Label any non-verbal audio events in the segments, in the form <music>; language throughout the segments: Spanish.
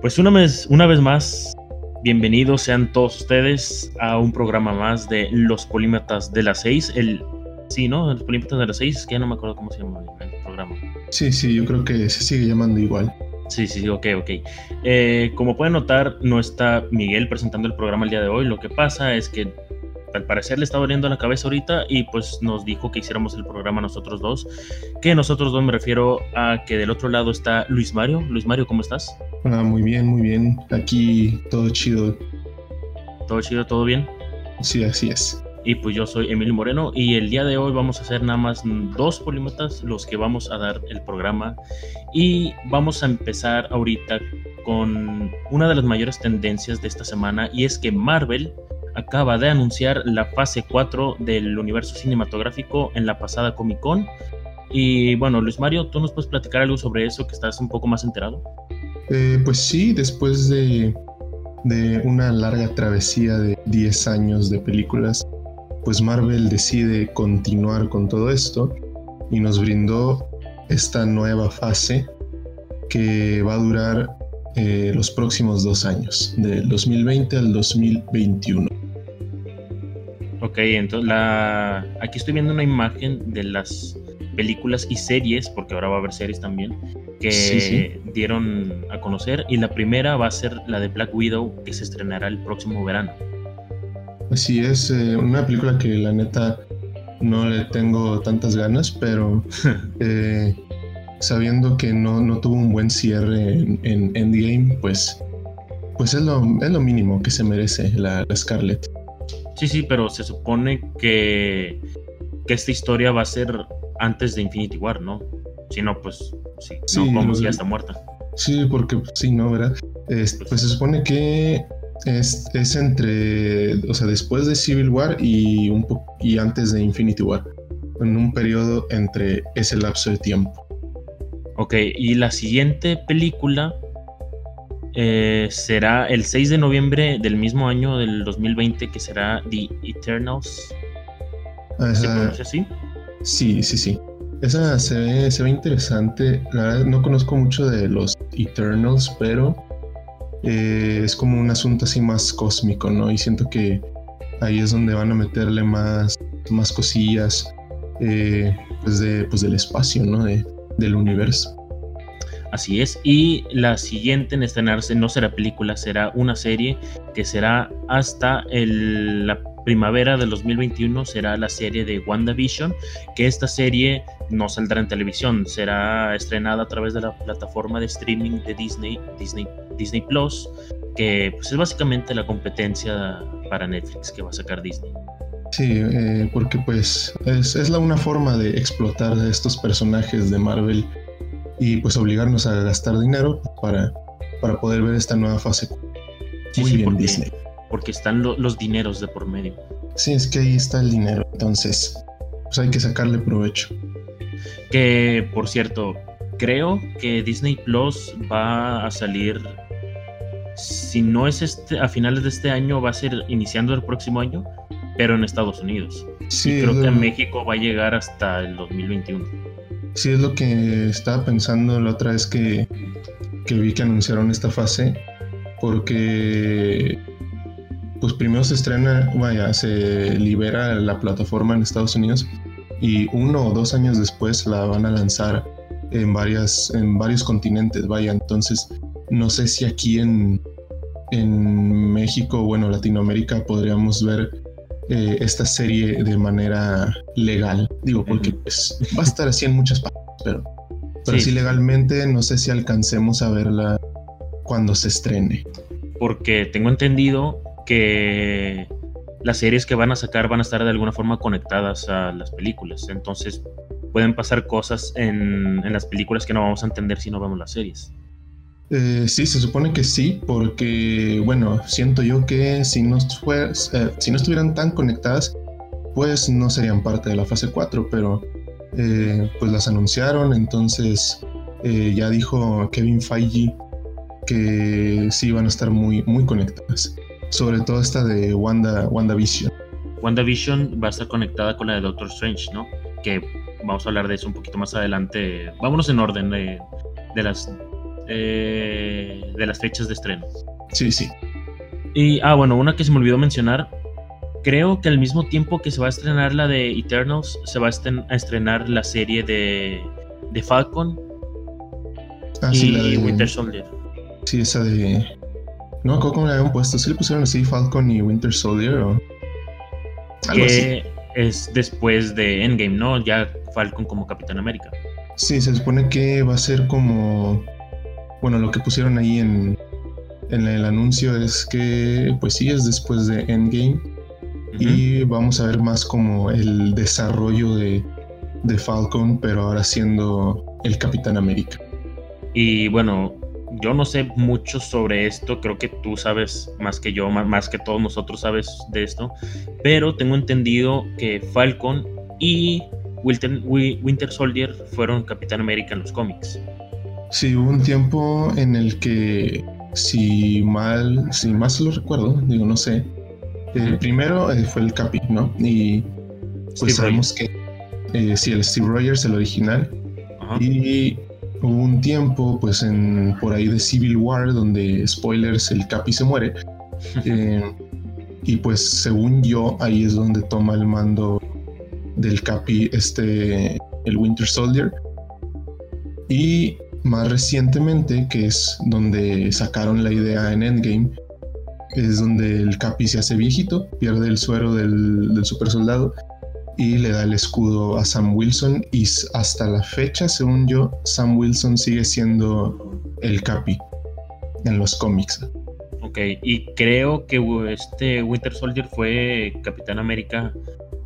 Pues una vez, una vez más, bienvenidos sean todos ustedes a un programa más de Los Polímatas de las Seis. El, sí, ¿no? Los Polímatas de las Seis, que ya no me acuerdo cómo se llama el programa. Sí, sí, yo creo que se sigue llamando igual. Sí, sí, ok, ok. Eh, como pueden notar, no está Miguel presentando el programa el día de hoy. Lo que pasa es que al parecer le está doliendo la cabeza ahorita y pues nos dijo que hiciéramos el programa nosotros dos. Que nosotros dos me refiero a que del otro lado está Luis Mario. Luis Mario, ¿cómo estás? Ah, muy bien, muy bien. Aquí todo chido. ¿Todo chido, todo bien? Sí, así es. Y pues yo soy Emilio Moreno y el día de hoy vamos a hacer nada más dos polímatas los que vamos a dar el programa y vamos a empezar ahorita con una de las mayores tendencias de esta semana y es que Marvel acaba de anunciar la fase 4 del universo cinematográfico en la pasada Comic Con. Y bueno, Luis Mario, ¿tú nos puedes platicar algo sobre eso que estás un poco más enterado? Eh, pues sí, después de, de una larga travesía de 10 años de películas, pues Marvel decide continuar con todo esto y nos brindó esta nueva fase que va a durar eh, los próximos dos años, del 2020 al 2021. Ok, entonces la... aquí estoy viendo una imagen de las películas y series, porque ahora va a haber series también, que dieron a conocer. Y la primera va a ser la de Black Widow, que se estrenará el próximo verano. Así es, eh, una película que la neta no le tengo tantas ganas, pero <laughs> eh, sabiendo que no, no, tuvo un buen cierre en, Endgame, pues, pues es, lo, es lo mínimo que se merece la, Scarlett. Sí, sí, pero se supone que, que esta historia va a ser antes de Infinity War, ¿no? Si no, pues sí, no, como si ya está muerta. Sí, porque sí, ¿no? ¿Verdad? pues, pues se supone que es, es, entre, o sea, después de Civil War y, un y antes de Infinity War, en un periodo entre ese lapso de tiempo. Ok, y la siguiente película eh, será el 6 de noviembre del mismo año del 2020, que será The Eternals. ¿Se pronuncia así? Sí, sí, sí. Esa se ve, se ve interesante. La verdad, no conozco mucho de los Eternals, pero eh, es como un asunto así más cósmico, ¿no? Y siento que ahí es donde van a meterle más, más cosillas eh, pues, de, pues del espacio, ¿no? del universo. Así es. Y la siguiente en estrenarse no será película, será una serie que será hasta el, la primavera del 2021 será la serie de WandaVision, que esta serie no saldrá en televisión, será estrenada a través de la plataforma de streaming de Disney, Disney, Disney Plus, que pues, es básicamente la competencia para Netflix que va a sacar Disney. Sí, eh, porque pues es, es la una forma de explotar a estos personajes de Marvel y pues obligarnos a gastar dinero para, para poder ver esta nueva fase. Muy bien, Disney porque están los dineros de por medio. Sí, es que ahí está el dinero, entonces pues hay que sacarle provecho. Que por cierto, creo que Disney Plus va a salir, si no es este, a finales de este año, va a ser iniciando el próximo año, pero en Estados Unidos. Sí, y creo que a México va a llegar hasta el 2021. Sí, es lo que estaba pensando la otra vez que, que vi que anunciaron esta fase, porque pues primero se estrena, vaya, se libera la plataforma en Estados Unidos y uno o dos años después la van a lanzar en, varias, en varios continentes, vaya, entonces no sé si aquí en, en México, bueno, Latinoamérica podríamos ver eh, esta serie de manera legal, digo, porque pues va a estar así en muchas partes, pero, pero sí legalmente no sé si alcancemos a verla cuando se estrene. Porque tengo entendido que las series que van a sacar van a estar de alguna forma conectadas a las películas. Entonces pueden pasar cosas en, las películas que no vamos a entender si no vemos las series. Eh, sí, se supone que sí, porque bueno, siento yo que si no, fue, eh, si no estuvieran tan conectadas, pues no serían parte de la fase 4, pero eh, pues las anunciaron, entonces ya dijo Kevin Feige que sí van a estar muy, muy conectadas sobre todo esta de Wanda, WandaVision. WandaVision va a estar conectada con la de Doctor Strange, ¿no? Que vamos a hablar de eso un poquito más adelante. Vámonos en orden de, las eh, de las fechas de estreno. Sí, sí. Y, ah, bueno, una que se me olvidó mencionar. Creo que al mismo tiempo que se va a estrenar la de Eternals, se va a estrenar la serie de, de Falcon ah, y sí, la de, Winter Soldier. Sí, esa de. No, ¿cómo le habían puesto? ¿Sí le pusieron así Falcon y Winter Soldier o.? Algo que es después de Endgame, ¿no? Ya Falcon como Capitán América. Sí, se supone que va a ser como. Bueno, lo que pusieron ahí en, en el anuncio es que, pues sí, es después de Endgame. Y vamos a ver más como el desarrollo de, de Falcon, pero ahora siendo el Capitán América. Y bueno, yo no sé mucho sobre esto, creo que tú sabes más que yo, más, que todos nosotros sabes de esto, pero tengo entendido que Falcon y Winter, Winter Soldier fueron Capitán América en los cómics. Sí, hubo un tiempo en el que, si mal, si más lo recuerdo, digo, no sé, eh, primero eh, fue el Capi, ¿no? Y pues sabemos que eh, sí, el Steve Rogers, el original, y hubo un tiempo, pues en por ahí de Civil War, donde spoilers, el Capi se muere. <laughs> Eh, y pues según yo, ahí es donde toma el mando del Capi, este, el Winter Soldier. Y más recientemente, que es donde sacaron la idea en Endgame, es donde el Capi se hace viejito, pierde el suero del, del super soldado y le da el escudo a Sam Wilson y hasta la fecha, según yo, Sam Wilson sigue siendo el Capi en los cómics. Ok, y creo que este Winter Soldier fue Capitán América,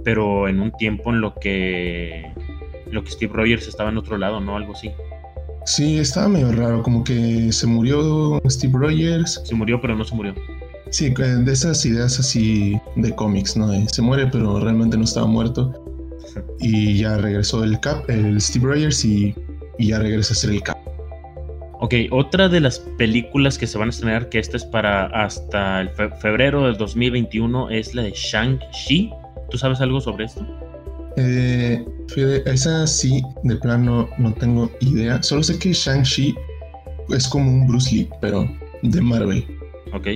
pero en un tiempo en lo que lo que Steve Rogers estaba en otro lado, ¿no? Algo así. Sí, estaba medio raro, como que se murió Steve Rogers. Se murió, pero no se murió. Sí, de esas ideas así de cómics, ¿no? se muere, pero realmente no estaba muerto. Y ya regresó el Cap, el Steve Rogers, y, ya regresa a ser el Cap. Ok, otra de las películas que se van a estrenar, que esta es para hasta el febrero del 2021, es la de Shang-Chi. ¿Tú sabes algo sobre esto? Eh, esa sí, de plano no tengo idea. Solo sé que Shang-Chi es como un Bruce Lee, pero de Marvel. Ok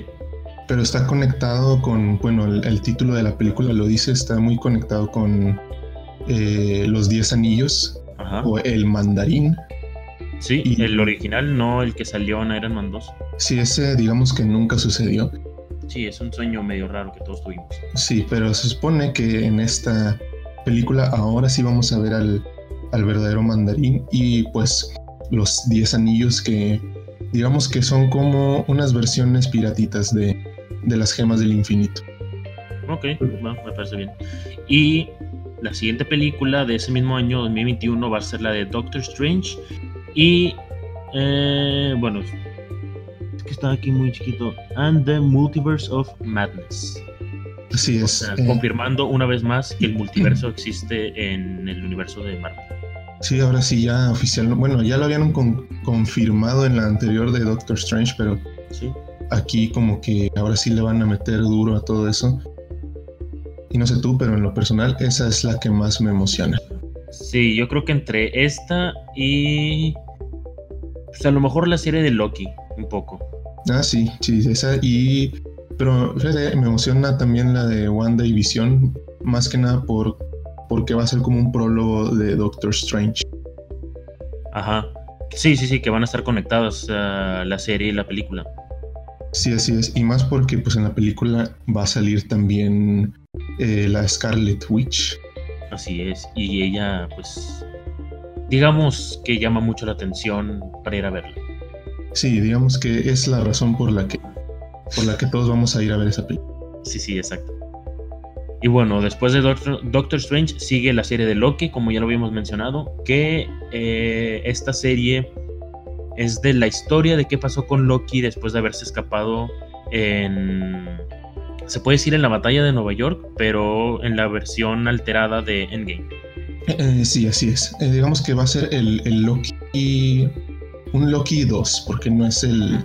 pero está conectado con, bueno, el, título de la película lo dice, está muy conectado con eh, los Diez Anillos o el Mandarín. Sí, y, el original, no el que salió en Iron Man 2. Sí, ese digamos que nunca sucedió. Sí, es un sueño medio raro que todos tuvimos. Sí, pero se supone que en esta película ahora sí vamos a ver al, al verdadero mandarín y pues los Diez Anillos que digamos que son como unas versiones piratitas de, de las gemas del infinito. Ok, me parece bien. Y la siguiente película de ese mismo año, 2021, va a ser la de Doctor Strange. Y, eh, bueno, que está aquí muy chiquito. And the Multiverse of Madness. Así es. Eh. confirmando una vez más que el multiverso existe en el universo de Marvel. Sí, ahora sí, ya oficial. Bueno, ya lo habían confirmado en la anterior de Doctor Strange, pero sí aquí como que ahora sí le van a meter duro a todo eso. Y no sé tú, pero en lo personal esa es la que más me emociona. Sí, yo creo que entre esta y pues a lo mejor la serie de Loki, un poco. Ah, sí, sí, esa y pero fíjate, me emociona también la de Wanda y Visión, más que nada por porque va a ser como un prólogo de Doctor Strange. Ajá. Sí, sí, sí, que van a estar conectados a la serie y la película. Sí, así es. Y más porque pues en la película va a salir también eh, la Scarlet Witch. Así es. Y ella pues digamos que llama mucho la atención para ir a verla. Sí, digamos que es la razón por la que por la que todos vamos a ir a ver esa película. Sí, sí, exacto. Y bueno, después de Doctor, Strange sigue la serie de Loki, como ya lo habíamos mencionado, que eh, esta serie es de la historia de qué pasó con Loki después de haberse escapado en... Se puede decir en la batalla de Nueva York, pero en la versión alterada de Endgame. Eh, sí, así es. Eh, digamos que va a ser el, Loki... Un Loki 2, porque no es el...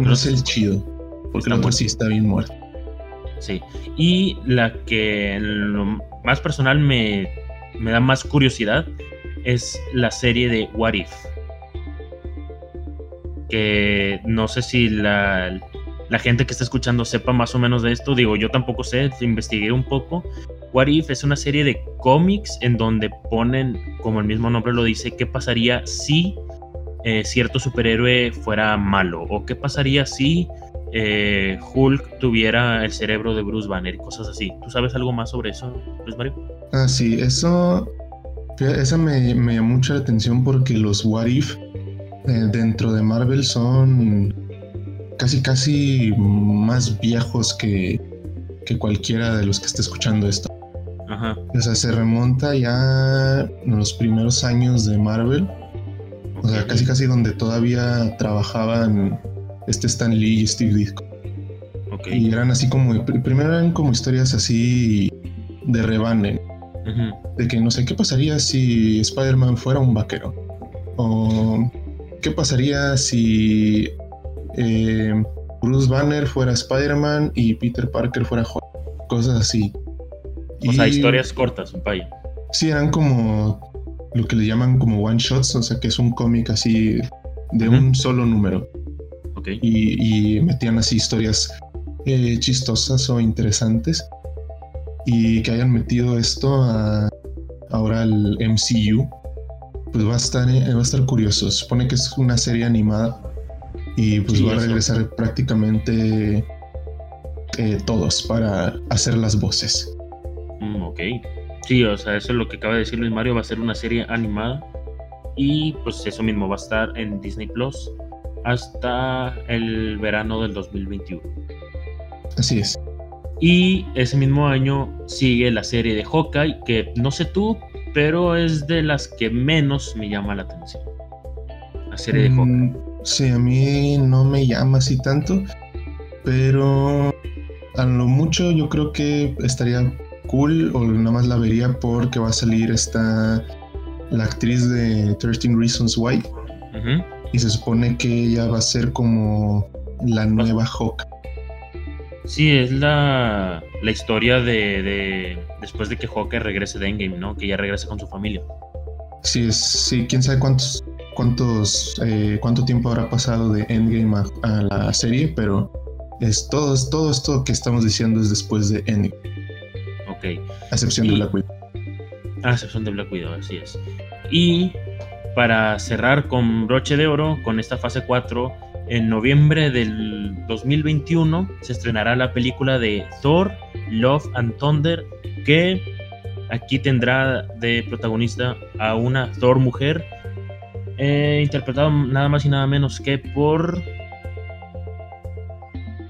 no, es el chido. Porque otro sí está bien muerto. Sí. Y la que en lo más personal me me da más curiosidad es la serie de What If. Que no sé si la, la gente que está escuchando sepa más o menos de esto. Digo, yo tampoco sé, investigué un poco. What If es una serie de cómics en donde ponen, como el mismo nombre lo dice, qué pasaría si eh, cierto superhéroe fuera malo o qué pasaría si eh, Hulk tuviera el cerebro de Bruce Banner y cosas así. ¿Tú sabes algo más sobre eso, Luis Mario? Ah, sí, eso, esa me, me llamó mucha la atención porque los What If eh, dentro de Marvel son casi casi más viejos que, que cualquiera de los que esté escuchando esto. Ajá. O sea, se remonta ya en los primeros años de Marvel. O sea, casi casi donde todavía trabajaban este Stan Lee y Steve. Ok. Y eran así como, primero eran como historias así de rebane, de que no sé qué pasaría si Spider-Man fuera un vaquero. O qué pasaría si eh, Bruce Banner fuera Spider-Man y Peter Parker fuera Hulk. Cosas así. O sea, historias cortas, vaya. Sí, eran como lo que le llaman como one shots, o sea que es un cómic así de un solo número. Y, y metían así historias eh, chistosas o interesantes y que hayan metido esto a, ahora al MCU pues va a estar eh, va a estar curioso Se supone que es una serie animada y pues Sí, va a eso. regresar prácticamente eh, todos para hacer las voces Mm, ok. Sí, o sea, eso es lo que acaba de decir Luis Mario. Va a ser una serie animada. Y pues eso mismo va a estar en Disney Plus hasta el verano del 2021. así es Y ese mismo año sigue la serie de Hawkeye, que no sé tú, pero es de las que menos me llama la atención. La serie de Hawkeye. Mm, sí a mí no me llama así tanto pero a lo mucho yo creo que estaría cool o nada más la vería porque va a salir esta la actriz de 13 Reasons Why Ujú. Y se supone que ella va a ser como la nueva Hawk. Sí, es la, la historia de, de después de que Hawkeye regrese de Endgame, ¿no? Que ya regrese con su familia. Sí, es, sí, quién sabe cuántos cuántos eh, cuánto tiempo habrá pasado de Endgame a, a la serie, pero es todo, es todo esto que estamos diciendo es después de Endgame, Ok. a excepción de Black Widow. A excepción de Black Widow, así es. Y para cerrar con broche de oro, con esta fase 4, en noviembre del 2021 se estrenará la película de Thor, Love and Thunder, que aquí tendrá de protagonista a una Thor mujer, eh, interpretado nada más y nada menos que por...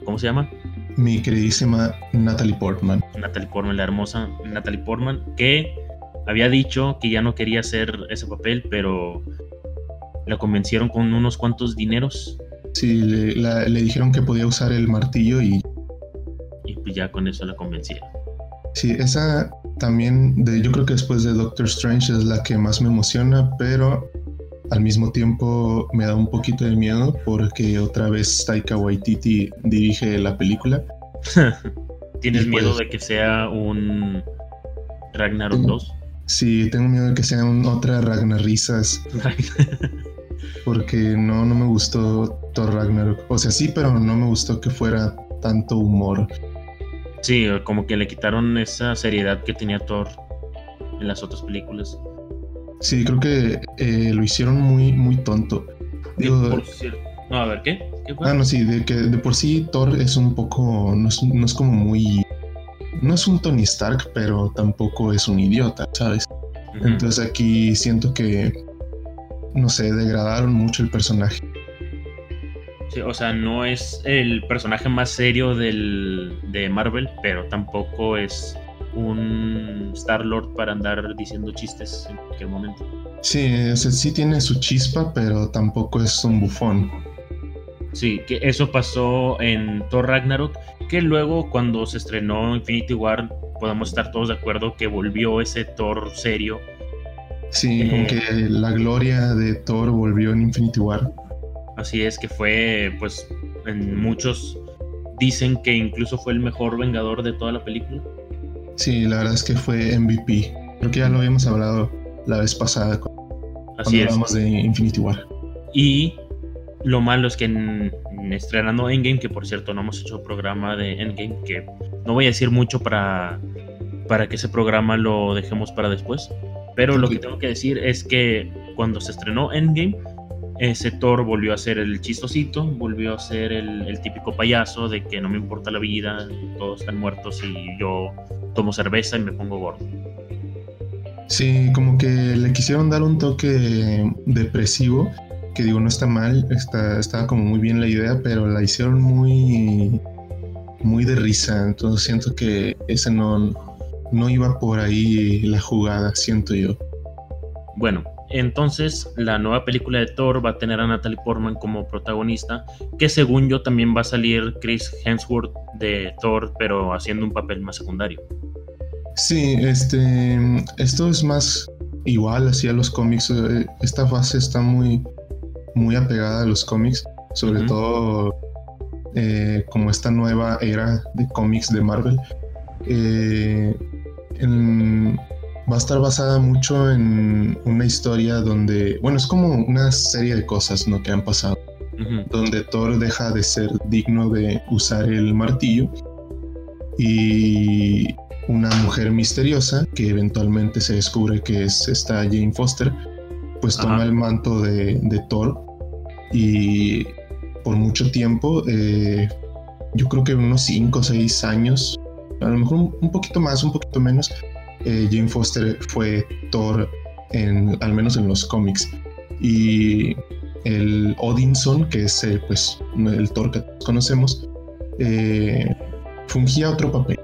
¿Cómo se llama? Mi queridísima Natalie Portman. Natalie Portman, la hermosa Natalie Portman, que había dicho que ya no quería hacer ese papel, pero la convencieron con unos cuantos dineros Sí, le, la- le dijeron que podía usar el martillo y y pues ya con eso la convencieron. sí, esa también, de, yo creo que después de Doctor Strange es la que más me emociona, pero al mismo tiempo me da un poquito de miedo porque otra vez Taika Waititi dirige la película. <laughs> ¿Tienes Y miedo pues- de que sea un Ragnarok Mm. 2? Sí, tengo miedo de que sea un- otra Ragnarrisas <laughs> porque no, no me gustó Thor Ragnarok. O sea, sí, pero no me gustó que fuera tanto humor. sí, como que le quitaron esa seriedad que tenía Thor en las otras películas. Sí, creo que eh, lo hicieron muy, muy tonto. Digo, por cierto- No, a ver, ¿qué? ¿Qué fue? Ah, no, sí, de que de por sí Thor es un poco, no es, no es como muy, no es un Tony Stark, pero tampoco es un idiota, ¿sabes? Entonces aquí siento que, no sé, degradaron mucho el personaje. Sí, o sea, no es el personaje más serio del, de Marvel, pero tampoco es un Star Lord para andar diciendo chistes en cualquier momento. Sí, o sea, sí tiene su chispa, pero tampoco es un bufón. Sí, que eso pasó en Thor Ragnarok, que luego cuando se estrenó Infinity War podemos estar todos de acuerdo que volvió ese Thor serio. Sí, como Eh. que la gloria de Thor volvió en Infinity War. Así es que fue, pues, en muchos dicen que incluso fue el mejor vengador de toda la película. Sí, la verdad es que fue MVP. Creo que ya lo habíamos hablado la vez pasada Así es. hablamos de Infinity War. Y lo malo es que en, en estrenando Endgame, que por cierto no hemos hecho programa de Endgame, que no voy a decir mucho para, para que ese programa lo dejemos para después. Pero lo que tengo que decir es que cuando se estrenó Endgame, ese Thor volvió a ser el chistosito, volvió a ser el típico payaso de que no me importa la vida, todos están muertos y yo tomo cerveza y me pongo gordo. Sí, como que le quisieron dar un toque depresivo, que digo, no está mal, está, estaba como muy bien la idea, pero la hicieron muy, muy de risa, entonces siento que ese no, no iba por ahí la jugada, siento yo. Bueno, entonces la nueva película de Thor va a tener a Natalie Portman como protagonista, que según yo también va a salir Chris Hemsworth de Thor, pero haciendo un papel más secundario. Sí, este, esto es más igual así a los cómics. eh, Esta fase está muy, muy apegada a los cómics, sobre todo eh, como esta nueva era de cómics de Marvel. Eh, en- va a estar basada mucho en una historia donde, bueno, es como una serie de cosas ¿no? que han pasado donde Thor deja de ser digno de usar el martillo y una mujer misteriosa que eventualmente se descubre que es esta Jane Foster, pues toma Ajá. el manto de, de Thor y por mucho tiempo, eh, yo creo que unos 5 o 6 años, a lo mejor un, poquito más, un poquito menos, eh, Jane Foster fue Thor en, al menos en los cómics. Y el Odinson, que es eh, pues el Thor que conocemos, eh, fungía otro papel,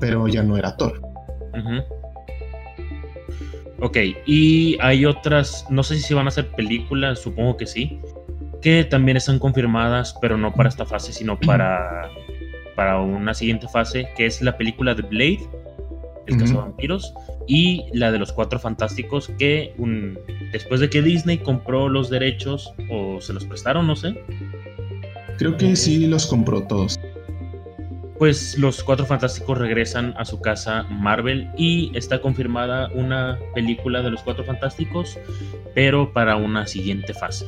pero ya no era Thor. ujú. Ok, y hay otras, no sé si van a hacer películas, supongo que sí, que también están confirmadas, pero no para esta fase, sino <clears throat> para, para una siguiente fase, que es la película de Blade, El Ujú. cazavampiros, y la de los Cuatro Fantásticos, que un- después de que Disney compró los derechos, o se los prestaron, no sé, Creo que sí los compró todos. pues los Cuatro Fantásticos regresan a su casa Marvel y está confirmada una película de los Cuatro Fantásticos, pero para una siguiente fase.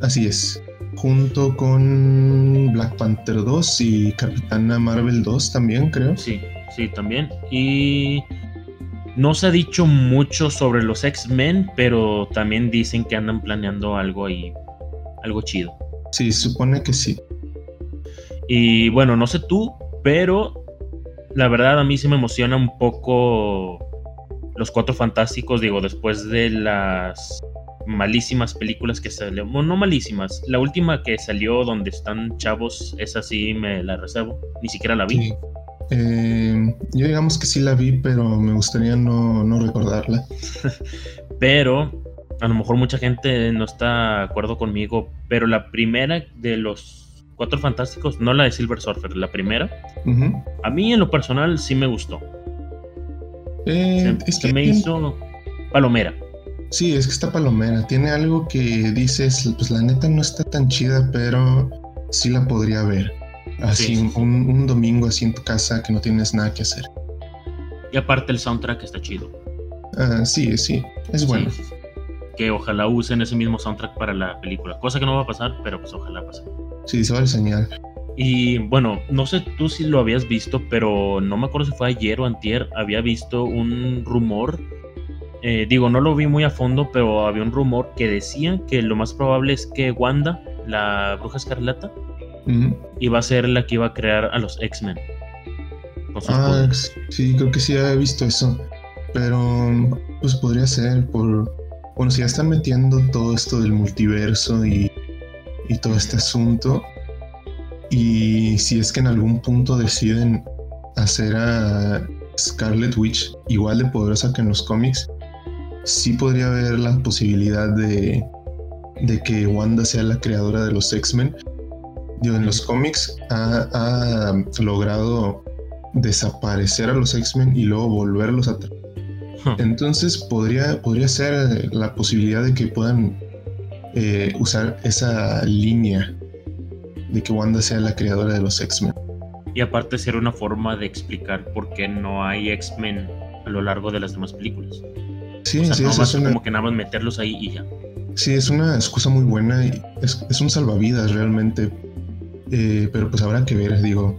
Así es. Junto con Black Panther 2 y Capitana Marvel 2 también, creo. Sí, sí, también. Y no se ha dicho mucho sobre los X-Men, pero también dicen que andan planeando algo ahí, algo chido. Sí, supone que sí. Y bueno, no sé tú, pero la verdad a mí sí me emociona un poco los Cuatro Fantásticos, digo, después de las malísimas películas que salieron, bueno, no malísimas, la última que salió donde están chavos, esa sí me la reservo, ni siquiera la vi. Sí. Eh, yo digamos que sí la vi, pero me gustaría no, no recordarla. <laughs> pero a lo mejor mucha gente no está de acuerdo conmigo, pero la primera de los Cuatro Fantásticos, no la de Silver Surfer, la primera, a mí en lo personal sí me gustó. Eh, Se, es se que me hizo palomera. Sí, es que está palomera. Tiene algo que dices, pues la neta no está tan chida, pero sí la podría ver. Así, Sí, sí, sí. Un, un domingo así en tu casa que no tienes nada que hacer. Y aparte el soundtrack está chido. Ah, sí, sí, es bueno. Sí. Que ojalá usen ese mismo soundtrack para la película. Cosa que no va a pasar, pero pues ojalá pase. Sí, se vale señal. Y bueno, no sé tú si lo habías visto, pero no me acuerdo si fue ayer o antier. Había visto un rumor. Eh, digo, no lo vi muy a fondo, pero había un rumor que decía que lo más probable es que Wanda, la bruja escarlata, iba a ser la que iba a crear a los X-Men. Ah, poderes. sí, creo que sí había visto eso. Pero, pues podría ser por. Bueno, si ya están metiendo todo esto del multiverso y, y todo este asunto. Y si es que en algún punto deciden hacer a Scarlet Witch igual de poderosa que en los cómics, sí podría haber la posibilidad de, de que Wanda sea la creadora de los X-Men. En los cómics ha, ha logrado desaparecer a los X-Men y luego volverlos a traer. Huh. Entonces podría, podría ser la posibilidad de que puedan eh, usar esa línea de que Wanda sea la creadora de los X-Men. Y aparte ser una forma de explicar por qué no hay X-Men a lo largo de las demás películas. Sí, sí, es como que nada más meterlos ahí y ya. Sí, es una excusa muy buena y es, es un salvavidas realmente. Eh, pero pues habrá que ver, digo,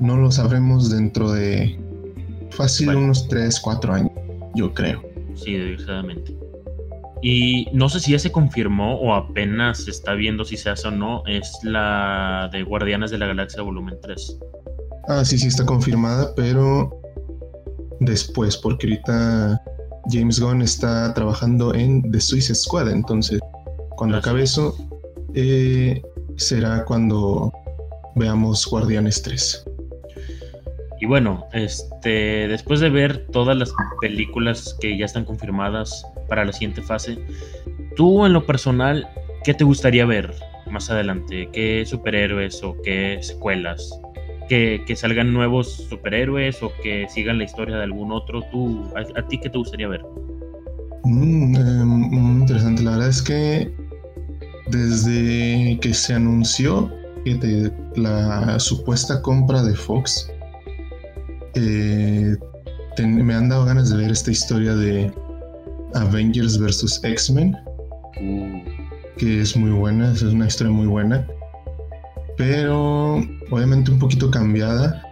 no lo sabremos dentro de fácil unos 3, 4 años, yo creo. Sí, desgraciadamente. Y no sé si ya se confirmó o apenas se está viendo si se hace o no, es la de Guardianes de la Galaxia Volumen 3. Ah, sí, sí está confirmada, pero después, porque ahorita James Gunn está trabajando en The Suicide Squad, entonces cuando acabe eso, eh, será cuando veamos Guardianes 3. Y bueno, este, después de ver todas las películas que ya están confirmadas para la siguiente fase, tú en lo personal, ¿qué te gustaría ver más adelante? ¿Qué superhéroes o qué secuelas? ¿Que, salgan nuevos superhéroes o que sigan la historia de algún otro? ¿Tú, a, ti qué te gustaría ver? Mm, em, muy interesante, la verdad es que desde que se anunció la supuesta compra de Fox, eh, me han dado ganas de ver esta historia de Avengers vs. X-Men, uh. que es muy buena, es una historia muy buena, pero obviamente un poquito cambiada,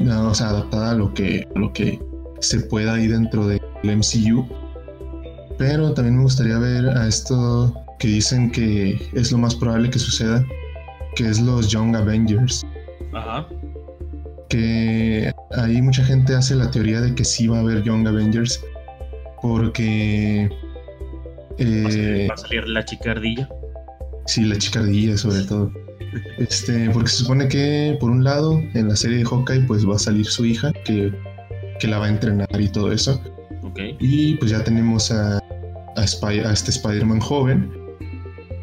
o sea, adaptada a lo que, lo que se pueda ahí dentro del MCU. Pero también me gustaría ver a esto que dicen que es lo más probable que suceda, que es los Young Avengers. Ajá que ahí mucha gente hace la teoría de que sí va a haber Young Avengers porque eh, va a salir la chicardilla sí la chicardilla sobre todo este porque se supone que por un lado en la serie de Hawkeye pues va a salir su hija que, que la va a entrenar y todo eso okay. y pues ya tenemos a, a, a este Spider-Man joven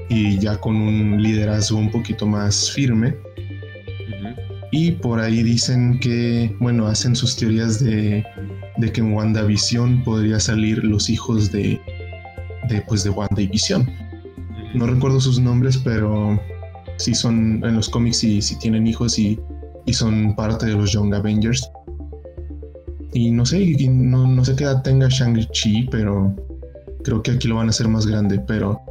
y ya con un liderazgo un poquito más firme y por ahí dicen que, bueno, hacen sus teorías de, de que en WandaVision podría salir los hijos de, de, pues, de WandaVision. No recuerdo sus nombres, pero sí son en los cómics y sí tienen hijos y, y, son parte de los Young Avengers. Y no sé, no, no sé qué edad tenga Shang-Chi, pero creo que aquí lo van a hacer más grande, pero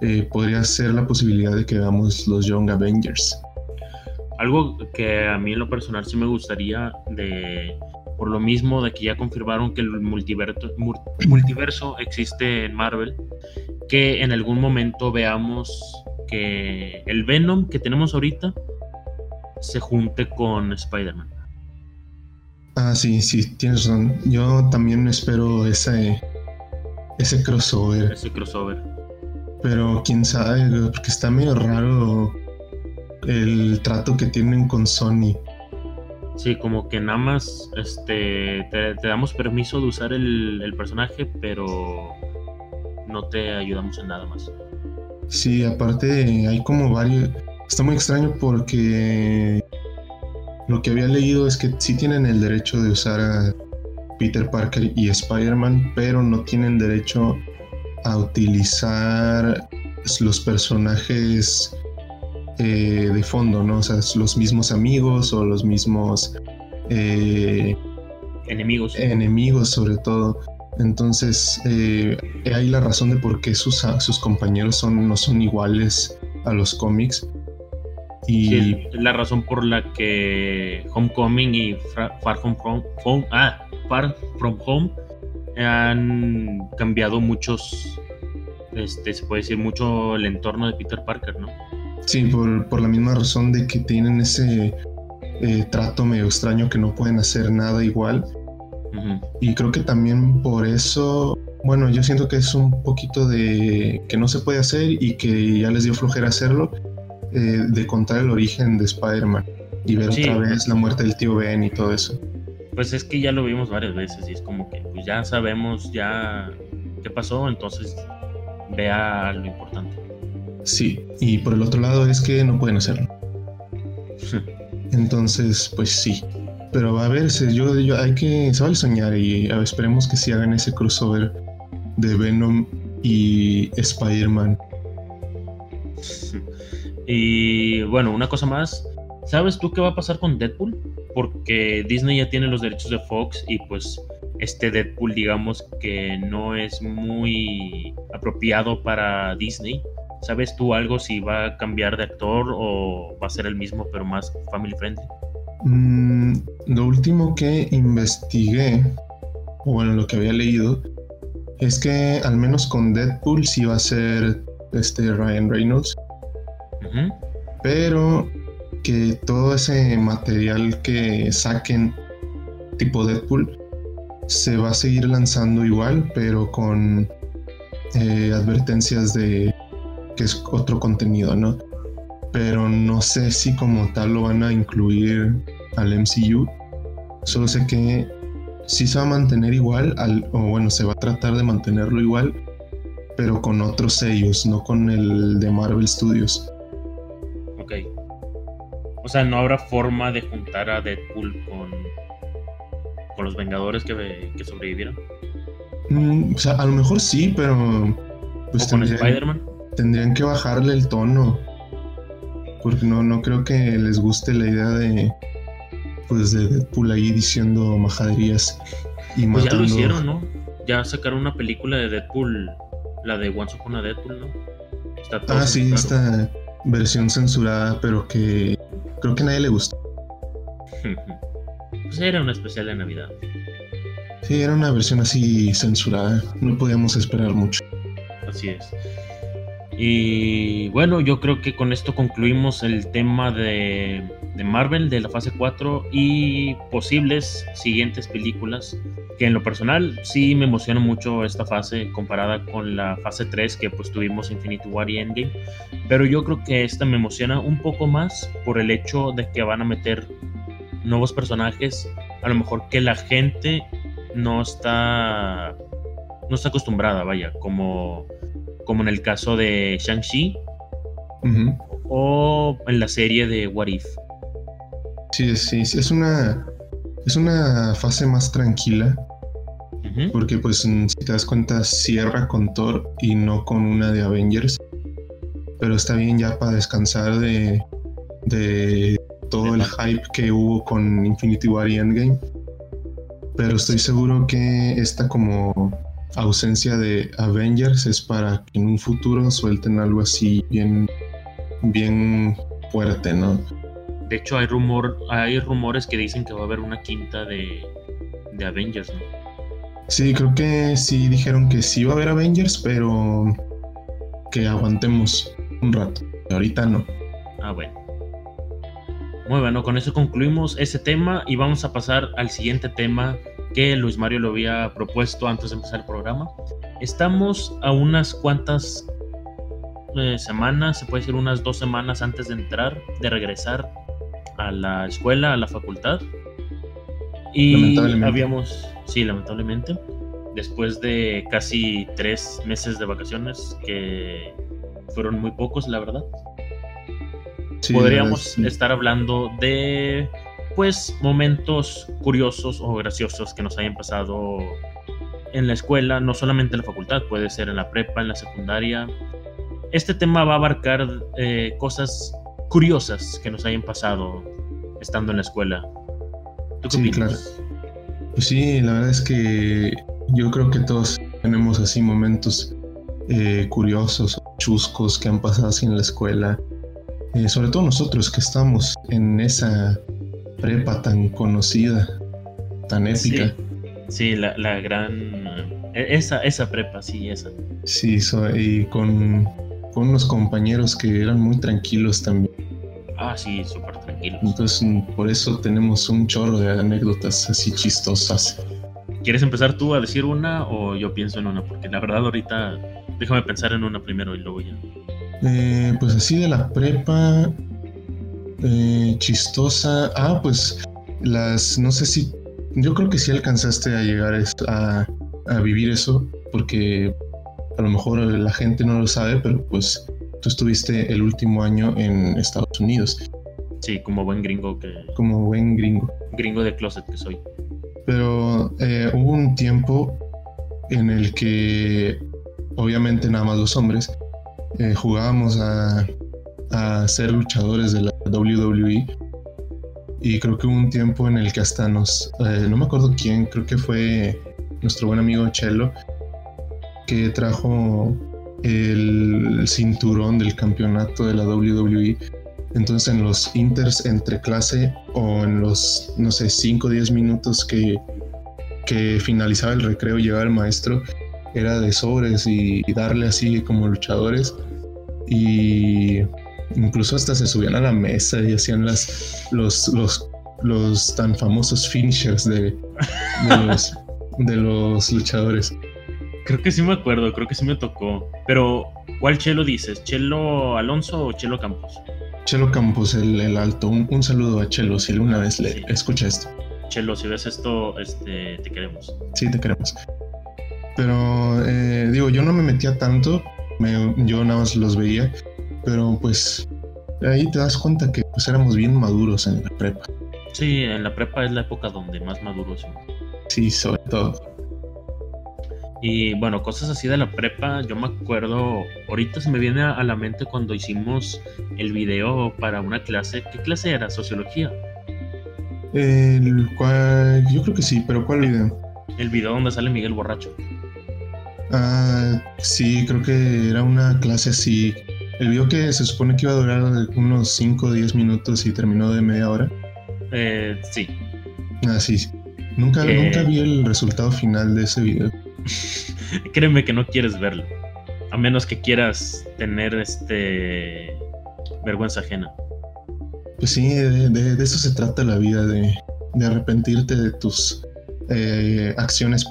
eh, podría ser la posibilidad de que veamos los Young Avengers. Algo que a mí en lo personal sí me gustaría de por lo mismo de que ya confirmaron que el multiverso, multiverso existe en Marvel, que en algún momento veamos que el Venom que tenemos ahorita se junte con Spider-Man. Ah, sí, sí, tienes razón. Yo también espero ese, ese crossover. Ese crossover. Pero quién sabe, porque está medio raro el trato que tienen con Sony. Sí, como que nada más este, te, damos permiso de usar el, personaje, pero no te ayudamos en nada más. Sí, aparte hay como varios... Está muy extraño porque lo que había leído es que sí tienen el derecho de usar a Peter Parker y Spider-Man, pero no tienen derecho a utilizar los personajes eh, de fondo, ¿no? O sea, los mismos amigos o los mismos eh, enemigos. Enemigos, sobre todo. Entonces, eh, hay la razón de por qué sus, sus compañeros son, no son iguales a los cómics. Y la razón por la que Homecoming y Far From Home, ah, Far From Home han cambiado muchos, este, se puede decir, mucho el entorno de Peter Parker, ¿no? Sí, por, la misma razón de que tienen ese eh, trato medio extraño que no pueden hacer nada igual. Y creo que también por eso, bueno, yo siento que es un poquito de que no se puede hacer y que ya les dio flojera hacerlo, eh, de contar el origen de Spider-Man y ver otra vez la muerte del tío Ben y todo eso. Pues es que ya lo vimos varias veces y es como que pues ya sabemos ya qué pasó, entonces vea lo importante. Sí, y por el otro lado es que no pueden hacerlo. <laughs> Entonces, pues sí. Pero a ver, yo, yo, hay que, se vale soñar y esperemos que sí hagan ese crossover de Venom y Spider-Man. <laughs> Y bueno, una cosa más. ¿Sabes tú qué va a pasar con Deadpool? Porque Disney ya tiene los derechos de Fox y pues este Deadpool, digamos, que no es muy apropiado para Disney. ¿Sabes tú algo si va a cambiar de actor o va a ser el mismo pero más family friendly? Mm, lo último que investigué, o bueno, lo que había leído, es que al menos con Deadpool sí va a ser este Ryan Reynolds. Pero que todo ese material que saquen tipo Deadpool se va a seguir lanzando igual, pero con eh, advertencias de que es otro contenido, ¿no? Pero no sé si como tal lo van a incluir al MCU. Solo sé que sí se va a mantener igual, o bueno, se va a tratar de mantenerlo igual, pero con otros sellos, no con el de Marvel Studios. Ok. O sea, no habrá forma de juntar a Deadpool con, con los Vengadores que, que sobrevivieron. Mm, o sea, a lo mejor sí, pero. Pues con Spider-Man? Tendrían que bajarle el tono. Porque no, no creo que les guste la idea de. Pues de Deadpool ahí diciendo majaderías y pues Ya lo hicieron, ¿no? Ya sacaron una película de Deadpool, la de Once Upon a Deadpool, ¿no? Está todo ah, sí, esta versión censurada, pero que creo que a nadie le gustó. <laughs> pues era una especial de Navidad. Sí, era una versión así censurada. No podíamos esperar mucho. Así es. Y bueno, yo creo que con esto concluimos el tema de, de, Marvel, de la fase 4 y posibles siguientes películas. Que en lo personal sí me emociona mucho esta fase comparada con la fase 3 que pues tuvimos Infinity War y Endgame. Pero yo creo que esta me emociona un poco más por el hecho de que van a meter nuevos personajes. A lo mejor que la gente no está, no está acostumbrada, vaya, como como en el caso de Shang-Chi o en la serie de What If. Sí, sí, sí, es una, es una fase más tranquila. Porque pues si te das cuenta cierra con Thor y no con una de Avengers. Pero está bien ya para descansar de, de todo el hype que hubo con Infinity War y Endgame. Pero estoy seguro que esta como ausencia de Avengers es para que en un futuro suelten algo así bien, bien fuerte, ¿no? De hecho, hay rumor, hay rumores que dicen que va a haber una quinta de, de Avengers, ¿no? Sí, creo que sí dijeron que sí va a haber Avengers, pero que aguantemos un rato. Ahorita no. Ah, bueno. Muy bueno, con eso concluimos ese tema y vamos a pasar al siguiente tema que Luis Mario lo había propuesto antes de empezar el programa. Estamos a unas cuantas eh, semanas, se puede decir unas dos semanas antes de entrar, de regresar a la escuela, a la facultad. Y habíamos, sí, lamentablemente, después de casi tres meses de vacaciones, que fueron muy pocos, la verdad. podríamos estar hablando de pues momentos curiosos o graciosos que nos hayan pasado en la escuela, no solamente en la facultad, puede ser en la prepa, en la secundaria. Este tema va a abarcar eh, cosas curiosas que nos hayan pasado estando en la escuela. ¿Tú qué sí, claro. Pues sí, la verdad es que yo creo que todos tenemos así momentos eh, curiosos, chuscos que han pasado así en la escuela. Eh, sobre todo nosotros que estamos en esa prepa tan conocida, tan épica. Sí, la, gran... E, esa, esa prepa, sí, esa. Sí, y con, con unos compañeros que eran muy tranquilos también. Ah, sí, súper tranquilos. Entonces, por eso tenemos un chorro de anécdotas así chistosas. ¿Quieres empezar tú a decir una o yo pienso en una? Porque la verdad ahorita déjame pensar en una primero y luego ya. Eh, pues así de la prepa, eh, chistosa. Ah, pues las, no sé si, yo creo que sí alcanzaste a llegar a, a vivir eso, porque a lo mejor la gente no lo sabe, pero pues tú estuviste el último año en Estados Unidos. Sí, como buen gringo que... Como buen gringo. Gringo de closet que soy. Pero eh, hubo un tiempo en el que obviamente nada más los hombres eh, jugábamos a, a ser luchadores de la WWE Y creo que hubo un tiempo en el que hasta nos, eh, no me acuerdo quién, creo que fue nuestro buen amigo Chelo, que trajo el cinturón del campeonato de la WWE. Entonces en los inters entre clase o en los, no sé, 5 o 10 minutos que, que finalizaba el recreo, llegaba el maestro, era de sobres y, darle así como luchadores. Y incluso hasta se subían a la mesa y hacían las, los, los, los tan famosos finishers de, de <laughs> los, de los luchadores. Creo que sí me acuerdo, creo que sí me tocó. Pero, ¿cuál Chelo dices? ¿Chelo Alonso o Chelo Campos? Chelo Campos, el, alto. Un, saludo a Chelo si alguna vez le escucha esto. Chelo, si ves esto, este, te queremos. Sí, te queremos. Pero, eh, digo, yo no me metía tanto. yo nada más los veía. Pero, pues, ahí te das cuenta que pues éramos bien maduros en la prepa. Sí, en la prepa es la época donde más maduros somos. Sí, sobre todo. Y bueno, cosas así de la prepa, yo me acuerdo, ahorita se me viene a la mente cuando hicimos el video para una clase. ¿Qué clase era? ¿Sociología? El cual, yo creo que sí, pero ¿cuál video? El video donde sale Miguel borracho. Ah, sí, creo que era una clase así. El video que se supone que iba a durar unos 5 o 10 minutos y terminó de media hora. Eh, sí. Ah, sí. Nunca, nunca vi el resultado final de ese video. <laughs> Créeme que no quieres verlo. A menos que quieras tener este vergüenza ajena. Pues sí, de, eso se trata la vida, de, arrepentirte de tus eh, acciones.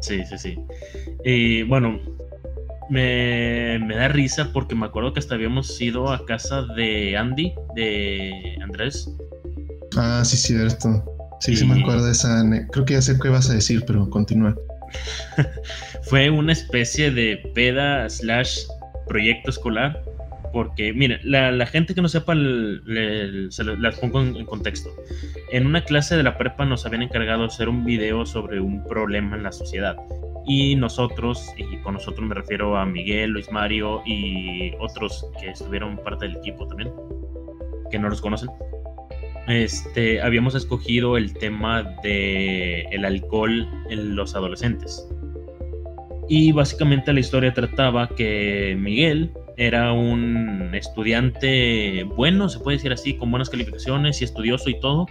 Sí, sí, sí. Y bueno, me, me, da risa porque me acuerdo que hasta habíamos ido a casa de Andy, de Andrés. Ah, sí, cierto. Sí, sí me acuerdo de esa. Creo que ya sé qué vas a decir, pero continúa. <laughs> Fue una especie de peda slash proyecto escolar. Porque, miren, la, gente que no sepa, se las pongo en, contexto. En una clase de la prepa nos habían encargado hacer un video sobre un problema en la sociedad. Y nosotros, y con nosotros me refiero a Miguel, Luis Mario y otros que estuvieron parte del equipo también, que no los conocen este, habíamos escogido el tema de el alcohol en los adolescentes. Y básicamente la historia trataba que Miguel era un estudiante bueno, se puede decir así, con buenas calificaciones y estudioso y todo.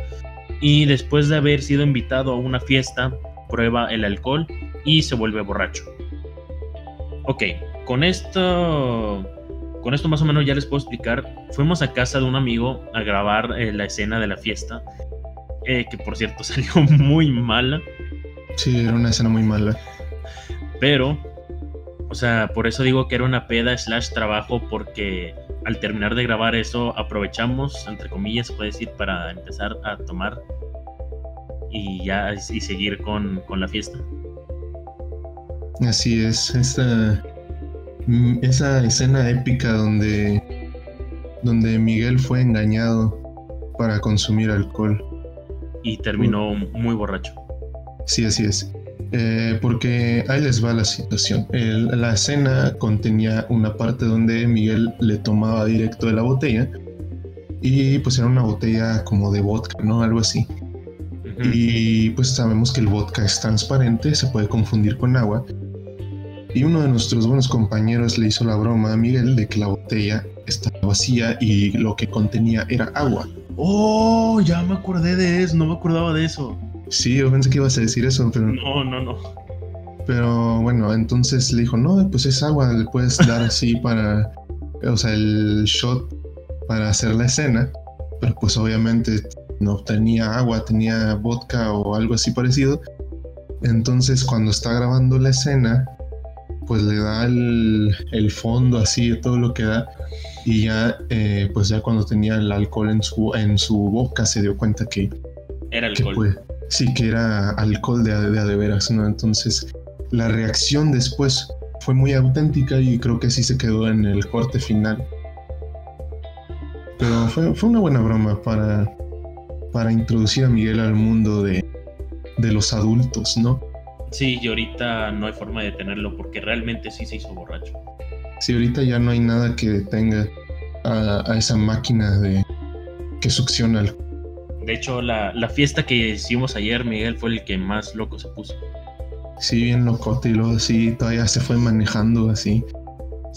Y después de haber sido invitado a una fiesta, prueba el alcohol y se vuelve borracho. Ok, con esto con esto más o menos ya les puedo explicar. Fuimos a casa de un amigo a grabar eh, la escena de la fiesta, eh, que por cierto <laughs> salió muy mala. Sí, era una escena muy mala. Pero, o sea, por eso digo que era una peda slash trabajo, porque al terminar de grabar eso aprovechamos, entre comillas, se puede decir, para empezar a tomar y ya y seguir con, con la fiesta. Así es, esta Mm, esa escena épica donde, donde Miguel fue engañado para consumir alcohol. Y terminó muy borracho. Sí, así es. Eh, porque ahí les va la situación. la escena contenía una parte donde Miguel le tomaba directo de la botella y pues era una botella como de vodka, ¿no? Algo así. Y pues sabemos que el vodka es transparente, se puede confundir con agua y uno de nuestros buenos compañeros le hizo la broma a Miguel de que la botella estaba vacía y lo que contenía era agua. Oh, ya me acordé de eso, no me acordaba de eso. Sí, yo pensé que ibas a decir eso, pero... No, no, no. Pero bueno, entonces le dijo, no, pues es agua, le puedes dar así <laughs> para, o sea, el shot para hacer la escena, pero pues obviamente no tenía agua, tenía vodka o algo así parecido. Entonces cuando está grabando la escena, pues le da el, fondo así de todo lo que da y ya eh, pues ya cuando tenía el alcohol en su en su boca se dio cuenta que era alcohol sí que era alcohol de, de, de veras no entonces la reacción después fue muy auténtica y creo que sí se quedó en el corte final. Pero fue, fue una buena broma para para introducir a Miguel al mundo de, de los adultos no Sí, y ahorita no hay forma de detenerlo porque realmente sí se hizo borracho. Sí, ahorita ya no hay nada que detenga a, esa máquina de que succiona De hecho, la, la fiesta que hicimos ayer, Miguel, fue el que más loco se puso. Sí, bien locote y luego así todavía se fue manejando así.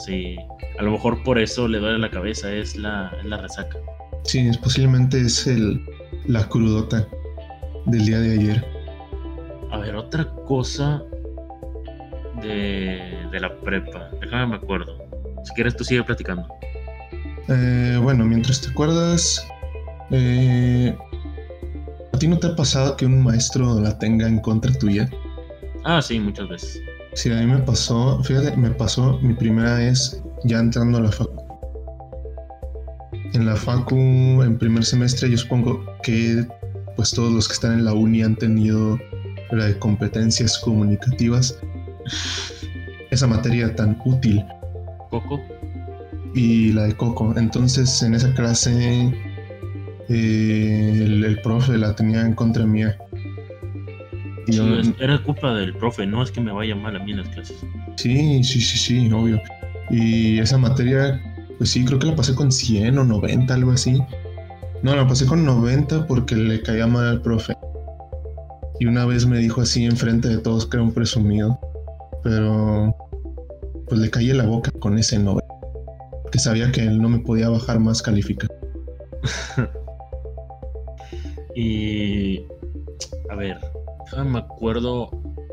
Sí, a lo mejor por eso le duele la cabeza, es la, es la resaca. Sí, es- posiblemente es el, la crudota del día de ayer. A ver, otra cosa de, de la prepa. Déjame me acuerdo. Si quieres, tú sigue platicando. Eh, bueno, mientras te acuerdas, eh, ¿a ti no te ha pasado que un maestro la tenga en contra tuya? Ah, sí, muchas veces. Sí, a mí me pasó, fíjate, me pasó mi primera vez ya entrando a la facu. En la facu, en primer semestre, yo supongo que pues todos los que están en la uni han tenido la de competencias comunicativas. Esa materia tan útil Coco. y la de Coco. Entonces, en esa clase, eh, el, el profe la tenía en contra mía. Y Sí, yo- es- era culpa del profe, no es que me vaya mal a mí en las clases. Sí, sí, sí, sí, obvio. Y esa materia, pues sí, creo que la pasé con 100 o 90, algo así. No, la pasé con 90 porque le caía mal al profe. Y una vez me dijo así enfrente de todos que era un presumido. Pero pues le caí en la boca con ese 90. Que sabía que él no me podía bajar más calificación. <laughs> Y. A ver, me acuerdo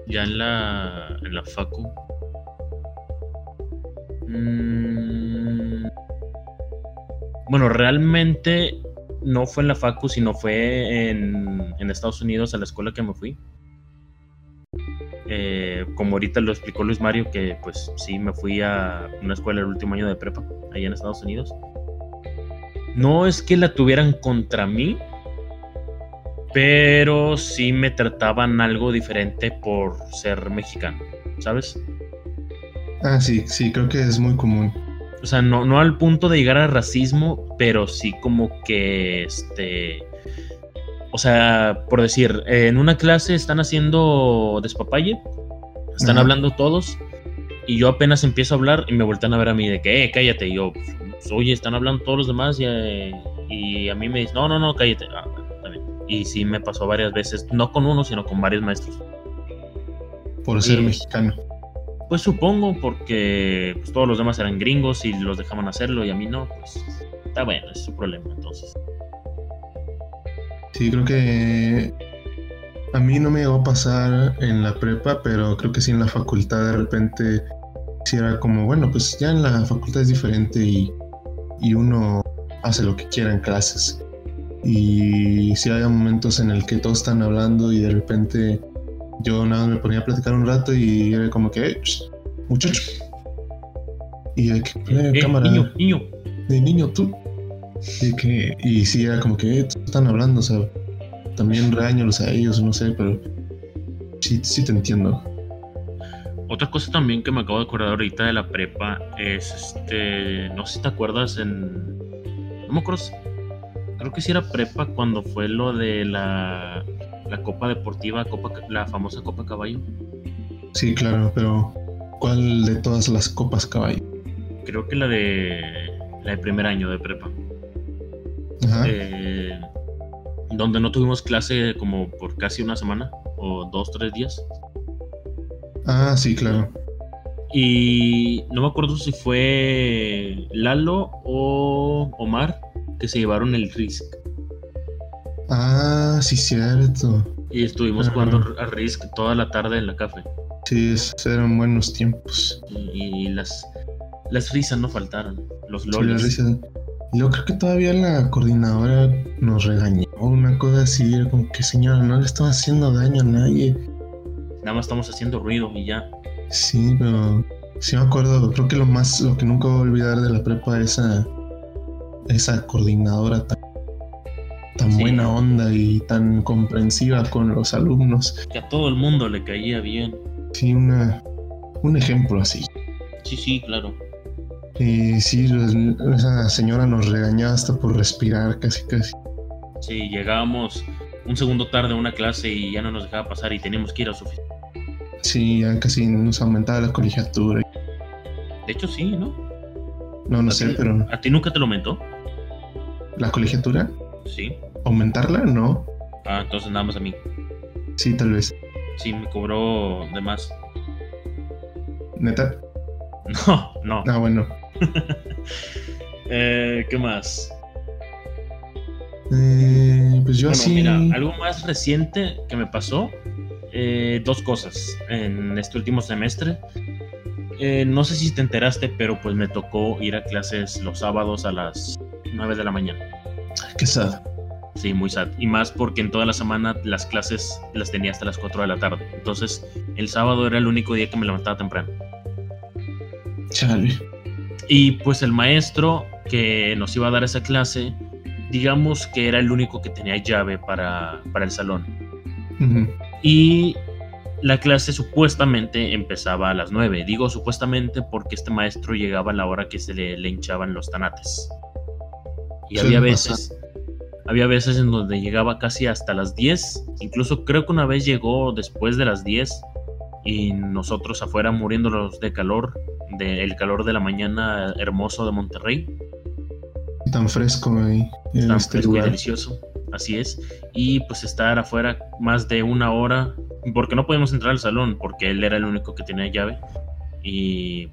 ya en la, en la Facu. Mm, Bueno, realmente no fue en la Facu, sino fue en, en Estados Unidos, a la escuela que me fui. Eh, como ahorita lo explicó Luis Mario, que pues sí, me fui a una escuela el último año de prepa, allá en Estados Unidos. No es que la tuvieran contra mí, pero sí me trataban algo diferente por ser mexicano, ¿sabes? Ah, sí, sí, creo que es muy común. O sea, no, no al punto de llegar al racismo, pero sí como que este. O sea, por decir, en una clase están haciendo despapalle, están Ajá. hablando todos, y yo apenas empiezo a hablar y me voltean a ver a mí de que, eh, cállate. Y yo, pues, oye, están hablando todos los demás y, eh, y a mí me dicen, no, no, no, cállate. Ah. Y sí me pasó varias veces, no con uno, sino con varios maestros. Por ser mexicano. Pues supongo porque pues, todos los demás eran gringos y los dejaban hacerlo y a mí no, pues está bueno, es su problema entonces. Sí, creo que a mí no me llegó a pasar en la prepa, pero creo que sí en la facultad de repente sí era como, bueno, pues ya en la facultad es diferente y, y uno hace lo que quiera en clases. Y sí hay momentos en el que todos están hablando y de repente yo nada me ponía a platicar un rato y era como que, "Eh, shh, muchacho. Y hay que poner Eh, cámara niño, niño. de niño tú. Y, que, y sí, era como que eh, están hablando, o sea, también regañalos a ellos, no sé, pero sí, sí te entiendo. Otra cosa también que me acabo de acordar ahorita de la prepa es este, no sé si te acuerdas en, no me acuerdo, creo que sí era prepa cuando fue lo de la, la Copa Deportiva, Copa, la famosa Copa Caballo. Sí, claro, pero ¿cuál de todas las copas caballo? Creo que la de la de primer año de prepa. Ajá. eh, donde no tuvimos clase como por casi una semana o dos, tres días. Ah, sí, claro. Y no me acuerdo si fue Lalo o Omar que se llevaron el Risk. Ah, sí, cierto. Y estuvimos Ajá. jugando a Risk toda la tarde en la café. Sí, esos eran buenos tiempos. Y, y las, las risas no faltaron. Los Sí, lolis. Y Yo creo que todavía la coordinadora nos regañó, una cosa así, como que señora, no le estaba haciendo daño a nadie. Nada más estamos haciendo ruido y ya. Sí, pero sí me acuerdo, creo que lo más, lo que nunca voy a olvidar de la prepa es esa, esa coordinadora tan, tan Sí. buena onda y tan comprensiva con los alumnos. Que a todo el mundo le caía bien. Sí, una, un ejemplo así. Sí, sí, claro. Y sí, esa señora nos regañaba hasta por respirar, casi, casi. Sí, llegábamos un segundo tarde a una clase y ya no nos dejaba pasar y teníamos que ir a su oficina. Sí, ya casi nos aumentaba la colegiatura. De hecho, sí, ¿no? No, no ¿A sé, ti- pero ¿A ti nunca te lo aumentó? La colegiatura, Sí. ¿Aumentarla? No. Ah, entonces nada más a mí. Sí, tal vez. Sí, me cobró de más. ¿Neta? <laughs> No, no. Ah, bueno. <laughs> Eh, ¿Qué más? Eh, pues yo Bueno, sí. mira, algo más reciente que me pasó, eh, dos cosas en este último semestre. Eh, no sé si te enteraste, pero pues me tocó ir a clases los sábados a las 9 de la mañana. Qué sad. Sí, muy sad. Y más porque en toda la semana las clases las tenía hasta las 4 de la tarde. Entonces, el sábado era el único día que me levantaba temprano. Chale. Y pues el maestro que nos iba a dar esa clase, digamos que era el único que tenía llave para, para el salón. Y la clase supuestamente empezaba a las 9. Digo supuestamente porque este maestro llegaba a la hora que se le, le hinchaban los tanates. Y había veces, había veces en donde llegaba casi hasta las 10. Incluso creo que una vez llegó después de las 10 y nosotros afuera muriéndonos de calor, del calor de la mañana hermoso de Monterrey. Tan fresco ahí en tan este fresco y delicioso, así es. Y pues estar afuera más de una hora, porque no podíamos entrar al salón, porque él era el único que tenía llave. Y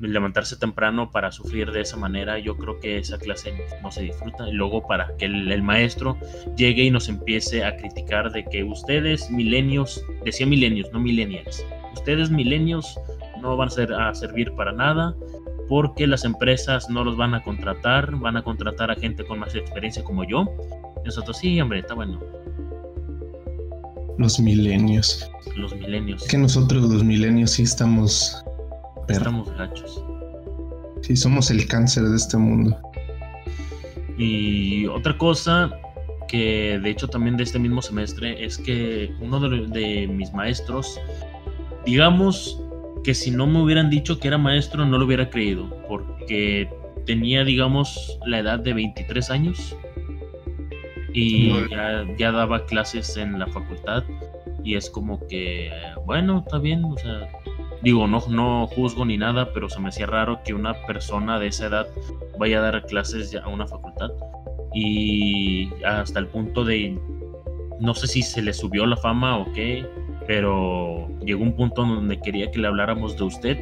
levantarse temprano para sufrir de esa manera, yo creo que esa clase no se disfruta. Y luego para que el, el maestro llegue y nos empiece a criticar de que ustedes, milenios, decía milenios, no millennials, ustedes milenios no van a, ser, a servir para nada porque las empresas no los van a contratar, van a contratar a gente con más experiencia como yo. Nosotros, sí, hombre, está bueno, Los milenios. los milenios. Es que nosotros los milenios sí estamos... perro. Estamos gachos. Sí, somos el cáncer de este mundo. Y otra cosa que de hecho también de este mismo semestre es que uno de, de mis maestros, digamos que si no me hubieran dicho que era maestro no lo hubiera creído, porque tenía digamos la edad de 23 años y ya, ya daba clases en la facultad y es como que, bueno, está bien, o sea, digo, no, no juzgo ni nada, pero se me hacía raro que una persona de esa edad vaya a dar clases a una facultad y hasta el punto de no sé si se le subió la fama o qué, pero llegó un punto donde quería que le habláramos de usted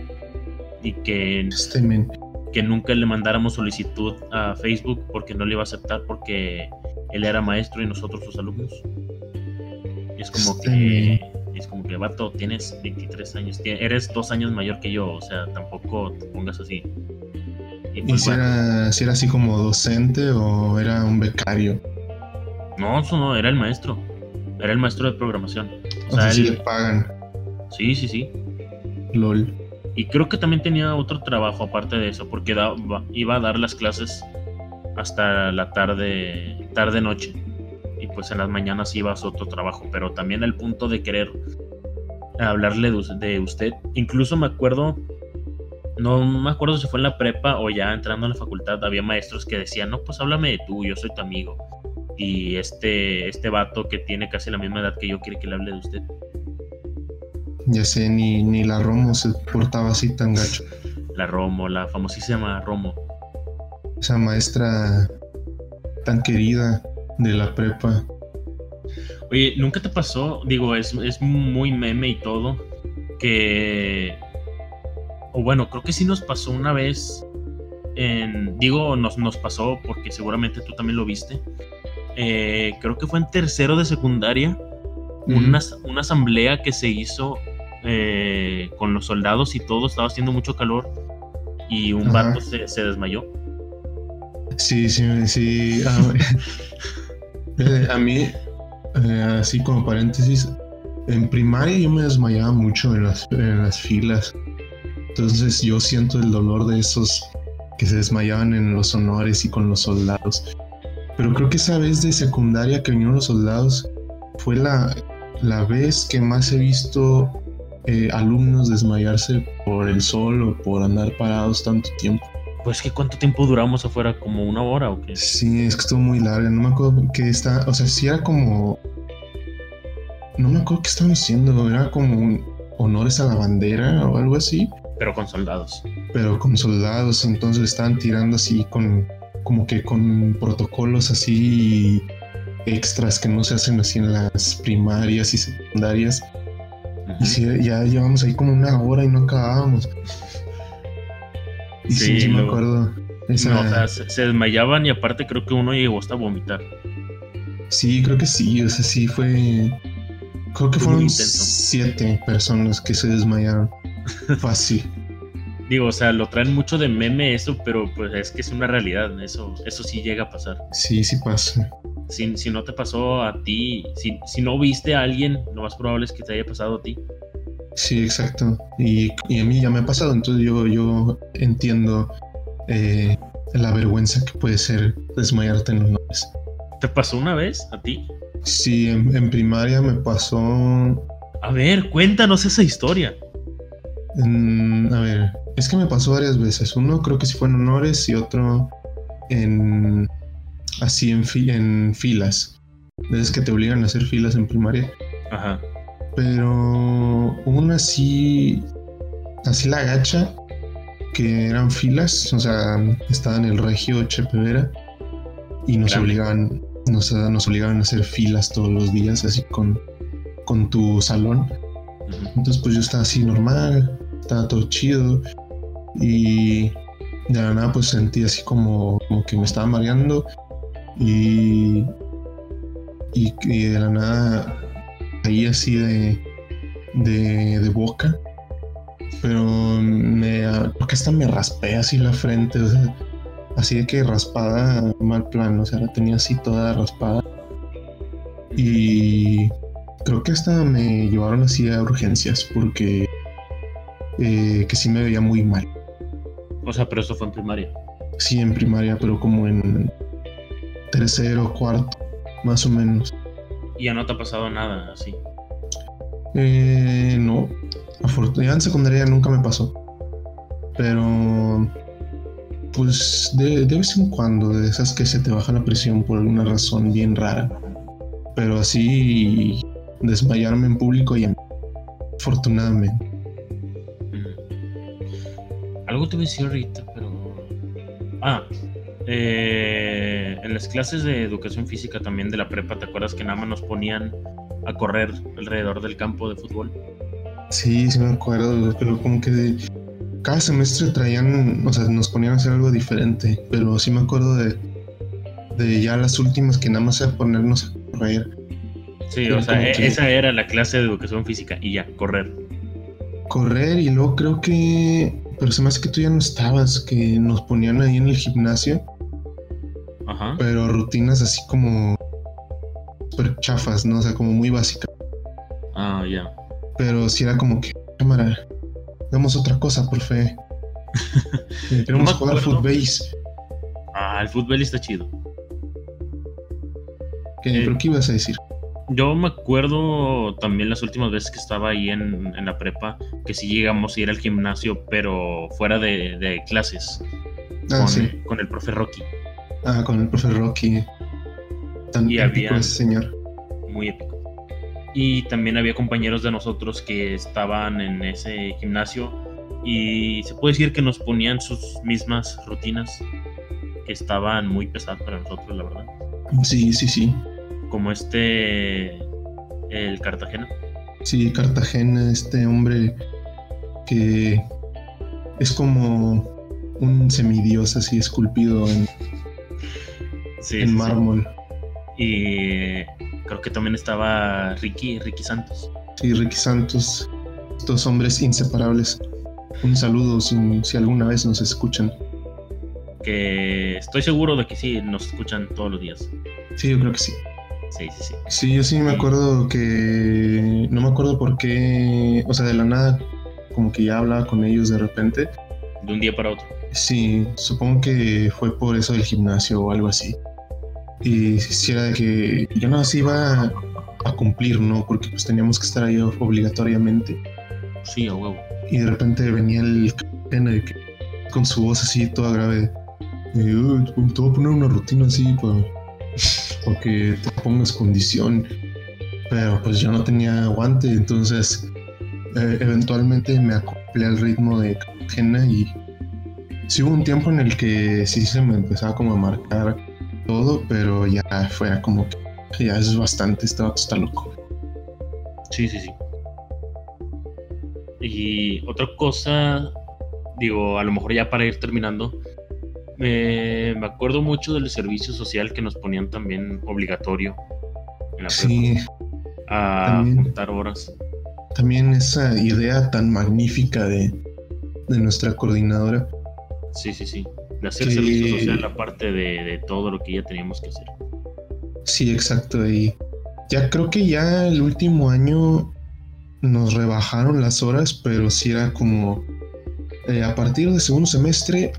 y que, Este que nunca le mandáramos solicitud a Facebook porque no le iba a aceptar porque él era maestro y nosotros sus alumnos. Es como Este que es como que vato, tienes 23 años, eres dos años mayor que yo, o sea, tampoco te pongas así. Y ¿Y pues si bueno, era, si era así como docente o era un becario? no, eso no, era el maestro. Era el maestro de programación. O O sea, si le pagan. sí, sí, sí. LOL. Y creo que también tenía otro trabajo aparte de eso, porque da- iba a dar las clases hasta la tarde, tarde noche. Y pues en las mañanas iba a otro trabajo, pero también al punto de querer hablarle de, us- de usted. Incluso me acuerdo, no me acuerdo si fue en la prepa o ya entrando en la facultad, había maestros que decían, no, pues háblame de tú, yo soy tu amigo. Y este, este vato que tiene casi la misma edad que yo quiere que le hable de usted. Ya sé, ni, ni la Romo se portaba así tan gacho. La Romo, la famosísima Romo. Esa maestra tan querida de la prepa. Oye, ¿nunca te pasó? Digo, es, es muy meme y todo. Que. O bueno, creo que sí nos pasó una vez. En, digo, nos, nos pasó porque seguramente tú también lo viste. Eh, creo que fue en tercero de secundaria. Una, una asamblea que se hizo eh, con los soldados y todo. Estaba haciendo mucho calor. Y un Ajá. vato se, se desmayó. Sí, sí, sí. <laughs> Eh, a mí, eh, así como paréntesis, en primaria yo me desmayaba mucho en las, en las filas. Entonces yo siento el dolor de esos que se desmayaban en los honores y con los soldados. Pero creo que esa vez de secundaria que vinieron los soldados fue la, la vez que más he visto eh, alumnos desmayarse por el sol o por andar parados tanto tiempo. Pues que cuánto tiempo duramos afuera, como una hora o qué. Sí, es que estuvo muy larga. No me acuerdo que está. O sea, sí era como. No me acuerdo qué estaban haciendo. Era como un honores a la bandera o algo así. Pero con soldados. Pero con soldados. Entonces estaban tirando así con. Como que con protocolos así. extras que no se hacen así en las primarias y secundarias. Y si ya llevamos ahí como una hora y no acabábamos. Y sí, sí, me acuerdo. No, o sea, se, desmayaban y aparte creo que uno llegó hasta a vomitar. Sí, creo que sí, o sea, sí fue. Creo que fueron siete personas que se desmayaron. <laughs> Fácil. Digo, o sea, lo traen mucho de meme eso, pero pues es que es una realidad, eso, eso sí llega a pasar. Sí, sí pasa. Si, si no te pasó a ti, si, si no viste a alguien, lo más probable es que te haya pasado a ti. Sí, exacto. Y, a mí ya me ha pasado, entonces yo, yo entiendo eh, la vergüenza que puede ser desmayarte en los nombres. ¿Te pasó una vez a ti? Sí, en, primaria me pasó. A ver, cuéntanos esa historia. a ver, es que me pasó varias veces. Uno creo que sí fue en honores y otro en. así en, en filas. Es que te obligan a hacer filas en primaria. Ajá. Pero una sí, así la gacha, que eran filas, o sea, estaba en el regio Chepevera y nos obligaban, nos, nos, obligaban a hacer filas todos los días, así con, con tu salón. Entonces pues yo estaba así normal, estaba todo chido y de la nada pues sentí así como, como que me estaba mareando y, y, y de la nada ahí así de, de, boca. Pero me, porque hasta me raspé así la frente, o sea, así de que raspada mal plan, o sea, la tenía así toda raspada. Y creo que hasta me llevaron así a urgencias porque eh, que sí me veía muy mal. O sea, pero eso fue en primaria. Sí, en primaria, pero como en tercero, cuarto, más o menos. ¿Y ya no te ha pasado nada así? Eh, no. Afortunadamente en secundaria nunca me pasó. Pero. Pues de, vez en cuando, de esas que se te baja la presión por alguna razón bien rara. Pero así. Desmayarme en público y en. Afortunadamente. Mm. Algo te voy a decir ahorita, pero. Ah, eh, en las clases de educación física también de la prepa, ¿te acuerdas que nada más nos ponían a correr alrededor del campo de fútbol? Sí, sí me acuerdo, pero como que cada semestre traían, o sea, nos ponían a hacer algo diferente, pero sí me acuerdo de, de ya las últimas que nada más era ponernos a correr. Sí, o sea, e-, esa era la clase de educación física y ya, correr. Correr y luego creo que, pero se me hace que tú ya no estabas, que nos ponían ahí en el gimnasio pero rutinas así como super chafas, ¿no? O sea, como muy básicas. Ah, ya. Pero si era como que, cámara, hagamos otra cosa, por fe. <laughs> Eh, queremos jugar footbase. Ah, el fútbol está chido. ¿Qué, eh, ¿Pero qué ibas a decir? Yo me acuerdo también las últimas veces que estaba ahí en, la prepa, que sí llegamos a ir al gimnasio, pero fuera de, clases. Ah, con, sí. con el profe Rocky. Ah, con el profe Rocky. Tan y épico ese señor. Muy épico. Y también había compañeros de nosotros que estaban en ese gimnasio y se puede decir que nos ponían sus mismas rutinas que estaban muy pesadas para nosotros, la verdad. Sí, sí, sí. Como este, el Cartagena. Sí, Cartagena, este hombre que es como un semidios así esculpido en en mármol. Y creo que también estaba Ricky, Ricky Santos. Sí, Ricky Santos. Estos hombres inseparables. Un saludo si, alguna vez nos escuchan. Que estoy seguro de que sí, nos escuchan todos los días. Sí, yo creo que sí. Sí, sí, sí. Sí, yo sí me acuerdo que. No me acuerdo por qué. O sea, de la nada, como que ya hablaba con ellos de repente. De un día para otro. Sí, supongo que fue por eso del gimnasio o algo así y si era de que yo no así iba a, cumplir, ¿no? Porque pues teníamos que estar ahí obligatoriamente. Sí, a huevo. Y de repente venía el con su voz así toda grave. Y, te voy a poner una rutina así para, que te pongas condición. Pero pues yo no tenía aguante, entonces eh, eventualmente me acoplé al ritmo de Cartagena y sí hubo un tiempo en el que sí se me empezaba como a marcar todo, pero ya fuera como que Ya es bastante, este vato está loco. Sí, sí, sí. Y otra cosa, digo, a lo mejor ya para ir terminando, me, me acuerdo mucho del servicio social que nos ponían también obligatorio en la Sí, a también. juntar horas. también esa idea tan magnífica de, de nuestra coordinadora. Sí, sí, sí. De hacer Que- servicio social aparte de, de todo lo que ya teníamos que hacer. Sí, exacto. Y ya creo que ya el último año nos rebajaron las horas, pero sí era como eh, a partir del segundo semestre,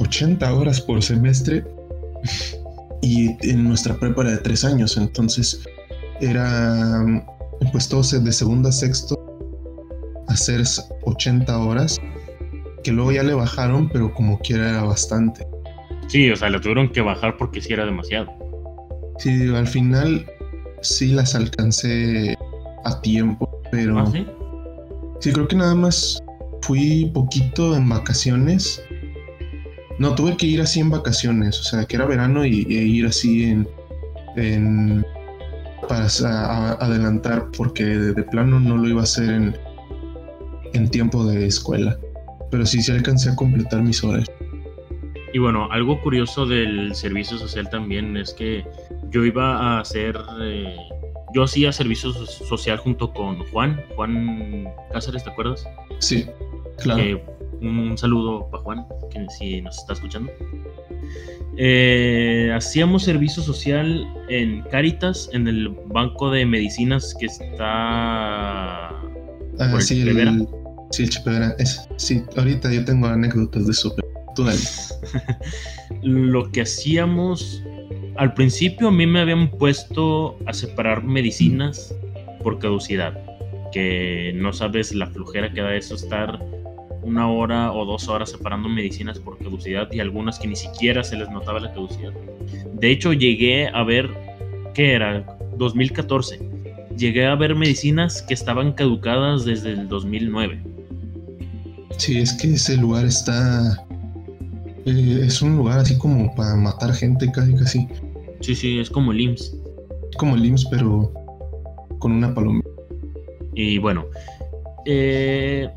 80 horas por semestre. Y en nuestra prepa era de tres años, entonces era pues todo de segundo a sexto hacer 80 horas, que luego ya le bajaron, pero como quiera era bastante. Sí, o sea, lo tuvieron que bajar porque sí era demasiado. Sí, al final sí las alcancé a tiempo, pero ¿Ah, sí? sí creo que nada más fui poquito en vacaciones. No, tuve que ir así en vacaciones, o sea, que era verano y, e ir así en, en para a- adelantar, porque de, de plano no lo iba a hacer en, en tiempo de escuela. Pero sí, sí alcancé a completar mis horas. Y bueno, algo curioso del servicio social también es que yo iba a hacer, eh, yo hacía servicio so- social junto con Juan, Juan Cáceres, ¿te acuerdas? Sí, claro. Eh, un saludo para Juan, que si nos está escuchando. Eh, hacíamos servicio social en Cáritas, en el banco de medicinas que está... Ah, por el sí, Chipevera. el, sí, sí, ahorita yo tengo anécdotas de eso. Tú. <laughs> Lo que hacíamos... Al principio a mí me habían puesto a separar medicinas por caducidad. Que no sabes la flujera que da eso estar una hora o dos horas separando medicinas por caducidad y algunas que ni siquiera se les notaba la caducidad. De hecho, llegué a ver, ¿qué era? 2014. Llegué a ver medicinas que estaban caducadas desde el 2009. Sí, es que ese lugar está. eh, es un lugar así como para matar gente, casi casi. Sí, sí, es como el IMSS. Como el IMSS, pero con una paloma. Y bueno, eh,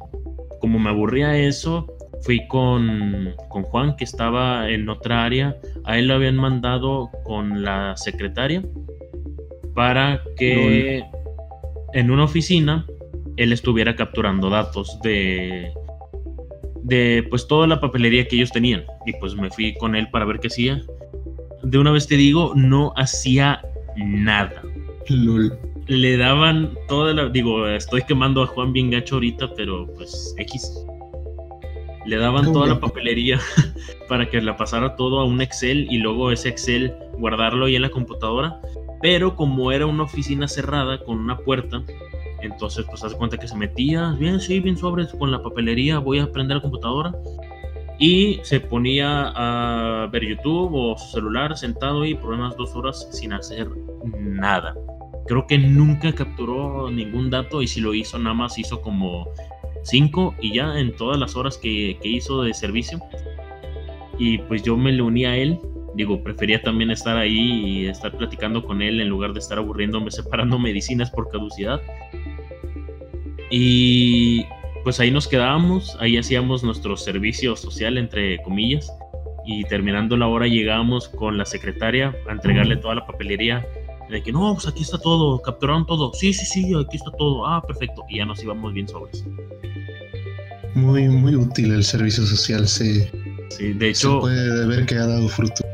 como me aburría eso, fui con, con Juan, que estaba en otra área. A él lo habían mandado con la secretaria para que en una oficina él estuviera capturando datos de, de pues toda la papelería que ellos tenían. Y pues me fui con él para ver qué hacía. De una vez te digo, no hacía nada LOL. le daban toda la. Digo, estoy quemando a Juan bien gacho ahorita, pero pues X. Le daban ¿Cómo toda la papelería <laughs> para que la pasara todo a un Excel y luego ese Excel guardarlo ahí en la computadora. Pero como era una oficina cerrada con una puerta, entonces pues haz cuenta que se metía, bien, sí, bien sobres con la papelería, voy a prender la computadora. Y se ponía a ver YouTube o su celular sentado y por unas dos horas sin hacer nada creo que nunca capturó ningún dato y si lo hizo nada más hizo como 5 y ya en todas las horas que, que hizo de servicio. Y pues yo me le uní a él. Digo, prefería también estar ahí y estar platicando con él en lugar de estar aburriéndome <laughs> separando medicinas por caducidad. Y pues ahí nos quedábamos, ahí hacíamos nuestro servicio social, entre comillas. Y terminando la hora llegábamos con la secretaria a entregarle toda la papelería de que no, pues aquí está todo, capturaron todo. Sí, sí, sí, aquí está todo. Ah, perfecto. Y ya nos íbamos bien sobres. Muy, muy útil el servicio social. Se, Sí, de se hecho, puede ver que ha dado fruto.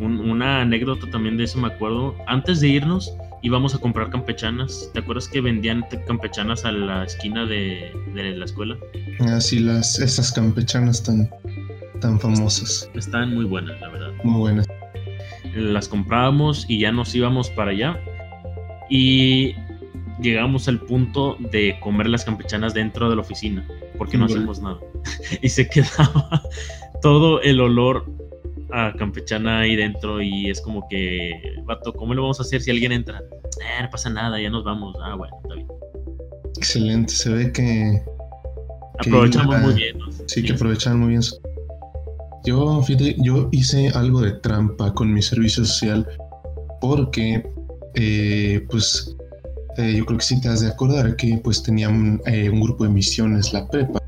Un- una anécdota también de eso me acuerdo. Antes de irnos, íbamos a comprar campechanas. ¿Te acuerdas que vendían campechanas a la esquina de, de la escuela? Así las, esas campechanas tan, tan famosas. Estaban muy buenas, la verdad. Muy buenas. las comprábamos y ya nos íbamos para allá. Y llegamos al punto de comer las campechanas dentro de la oficina, porque no hacemos nada. <laughs> y se quedaba todo el olor a campechana ahí dentro y es como que, vato, ¿cómo lo vamos a hacer si alguien entra? Eh, no pasa nada, ya nos vamos. Ah, bueno, está bien. Excelente. Se ve que, Aprovechamos muy bien. ¿no? Sí, que aprovechaban muy bien. Yo, fíjate, yo hice algo de trampa con mi servicio social porque eh, pues eh, yo creo que sí te has de acordar que pues tenían eh, un grupo de misiones, la prepa.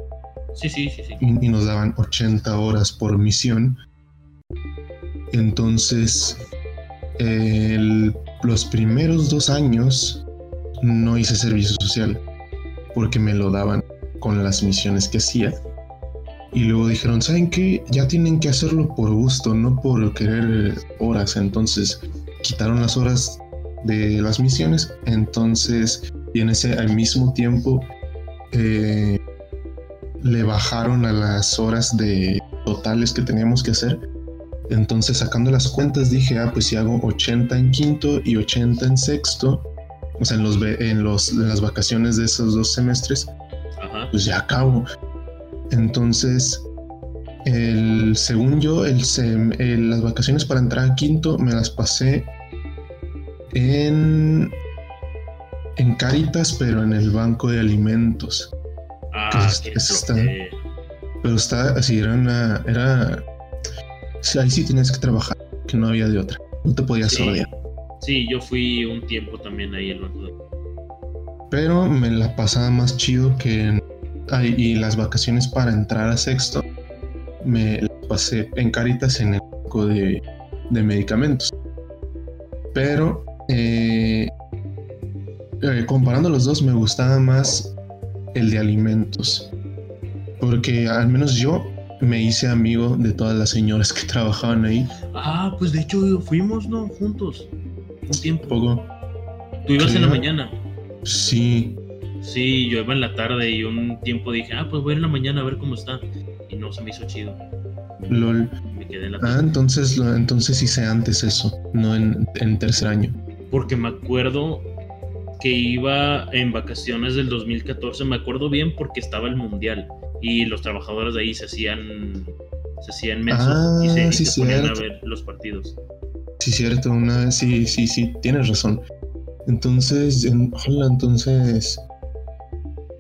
Sí, sí, sí, sí. Y, y nos daban 80 horas por misión. Entonces, los primeros dos años no hice servicio social porque me lo daban con las misiones que hacía. Y luego dijeron, ¿saben qué? Ya tienen que hacerlo por gusto, no por querer horas. Entonces quitaron las horas de las misiones. Entonces, y en ese al mismo tiempo eh, le bajaron a las horas de totales que teníamos que hacer. Entonces, sacando las cuentas, dije, ah, pues si hago 80 en quinto y 80 en sexto, o sea, en, los, en, los, en las vacaciones de esos dos semestres, Ajá. pues ya acabo. Entonces, el, según yo, el, sem- el- las vacaciones para entrar a quinto me las pasé en, en Caritas, pero en el banco de alimentos. Ah, es- qué es está-. Pero está así, era una. Era. Ahí sí tenías que trabajar, que no había de otra. No te podías Sí. odiar. Sí, yo fui un tiempo también ahí al banco de... Pero me la pasaba más chido que en. ay, y las vacaciones para entrar a sexto me las pasé en Caritas en el banco de, de medicamentos. Pero eh, eh, comparando los dos, me gustaba más el de alimentos. Porque al menos yo me hice amigo de todas las señoras que trabajaban ahí. Ah, pues de hecho fuimos, ¿no? Juntos. Un tiempo. Poco. Tú ibas en la mañana. Sí, Sí, yo iba en la tarde y un tiempo dije, ah, pues voy en la mañana a ver cómo está. Y no se me hizo chido. lol. Me quedé en la Ah, tarde. entonces, lo- entonces hice antes eso, no en, en tercer año. Porque me acuerdo que iba en vacaciones del 2014. Me acuerdo bien porque estaba el mundial. Y los trabajadores de ahí se hacían. Se hacían mensos y se, Ah, y sí, se ponían a ver los partidos. Sí, cierto, una vez, sí, sí, sí, tienes razón. Entonces, en, hola, entonces,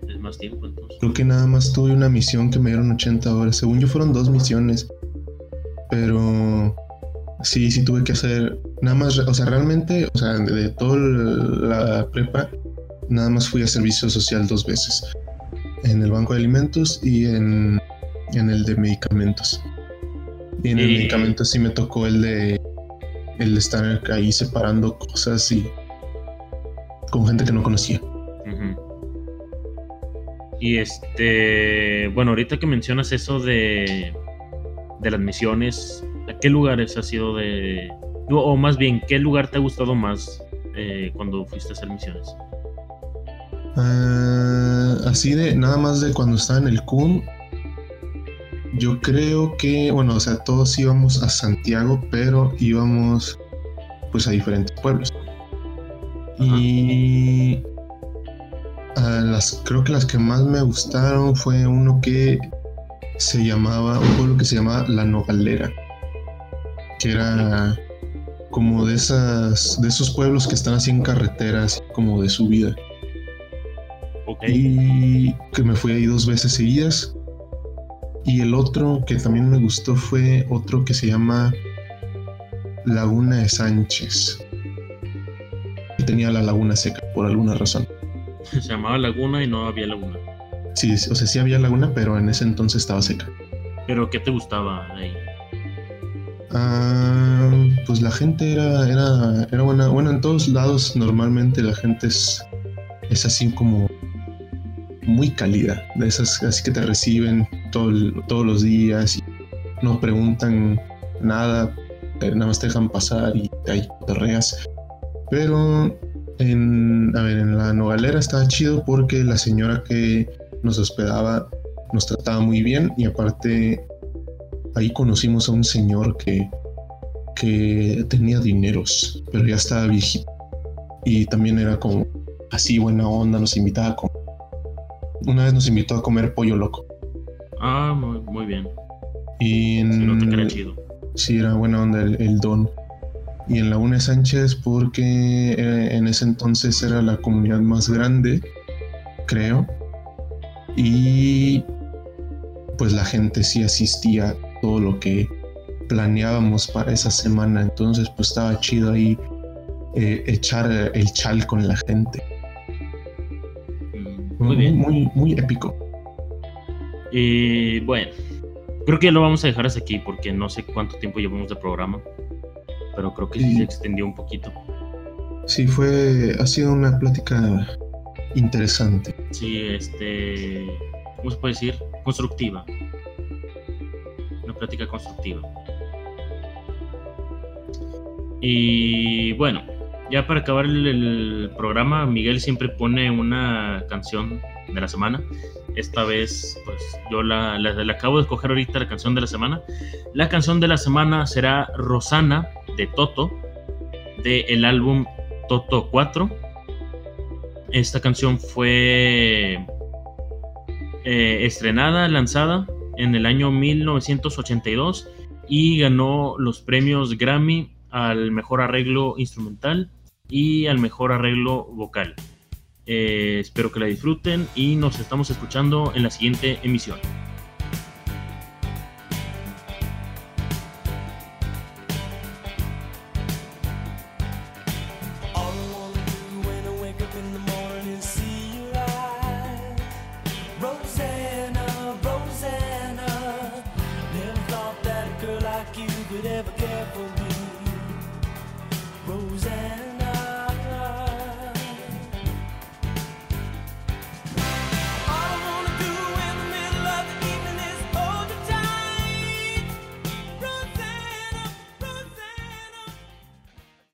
Es más tiempo entonces. creo que nada más tuve una misión que me dieron 80 horas. Según yo fueron dos misiones, pero sí, sí tuve que hacer, nada más, o sea, realmente, o sea, de, de toda la prepa, nada más fui a servicio social dos veces. En el banco de alimentos y en, en el de medicamentos. Y en el medicamento sí me tocó el de el de estar ahí separando cosas y con gente que no conocía. Y este, bueno, ahorita que mencionas eso de, de las misiones, ¿a qué lugares has sido de, o más bien, qué lugar te ha gustado más eh, cuando fuiste a hacer misiones? Ah, así de nada más de cuando estaba en el CUN. Yo creo que, bueno, o sea, todos íbamos a Santiago, pero íbamos pues a diferentes pueblos. Y a las, creo que las que más me gustaron fue uno que se llamaba, un pueblo que se llamaba La Nogalera, que era como de esas, de esos pueblos que están así en carreteras, como de subida. Ok. Y que me fui ahí dos veces seguidas. Y el otro que también me gustó fue otro que se llama Laguna de Sánchez. Y tenía la laguna seca por alguna razón. Se llamaba Laguna y no había Laguna. Sí, o sea, sí había laguna, pero en ese entonces estaba seca. Pero ¿qué te gustaba ahí? Ah, pues la gente era, era, era buena. Bueno, en todos lados normalmente la gente es, es así como muy cálida. De esas así que te reciben todo todos los días y no preguntan nada, eh, nada más te dejan pasar y ahí te reas. Pero en, a ver, en la Nogalera estaba chido porque la señora que nos hospedaba nos trataba muy bien y aparte ahí conocimos a un señor que, que tenía dineros, pero ya estaba viejito. Y también era como así buena onda, nos invitaba a. Una vez nos invitó a comer pollo loco. Ah, muy, muy bien. Y en, era chido. Sí, era buena onda el, el don. Y en Laguna de Sánchez porque eh, en ese entonces era la comunidad más grande, creo. Y pues la gente sí asistía a todo lo que planeábamos para esa semana. Entonces pues estaba chido ahí eh, echar el chal con la gente. Muy bien. Muy, muy épico. Y bueno, creo que ya lo vamos a dejar hasta aquí porque no sé cuánto tiempo llevamos de programa, pero creo que sí, se extendió un poquito. Sí, fue, ha sido una plática interesante. Sí, este, ¿cómo se puede decir? Constructiva. Una plática constructiva. Y bueno, ya para acabar el, programa, Miguel siempre pone una canción de la semana. Esta vez, pues yo la, acabo de escoger ahorita la canción de la semana. La canción de la semana será Rosana de Toto, del el álbum Toto 4. Esta canción fue eh, estrenada, lanzada en el año 1982 y ganó los premios Grammy al mejor arreglo instrumental y al mejor arreglo vocal. Eh, espero que la disfruten y nos estamos escuchando en la siguiente emisión.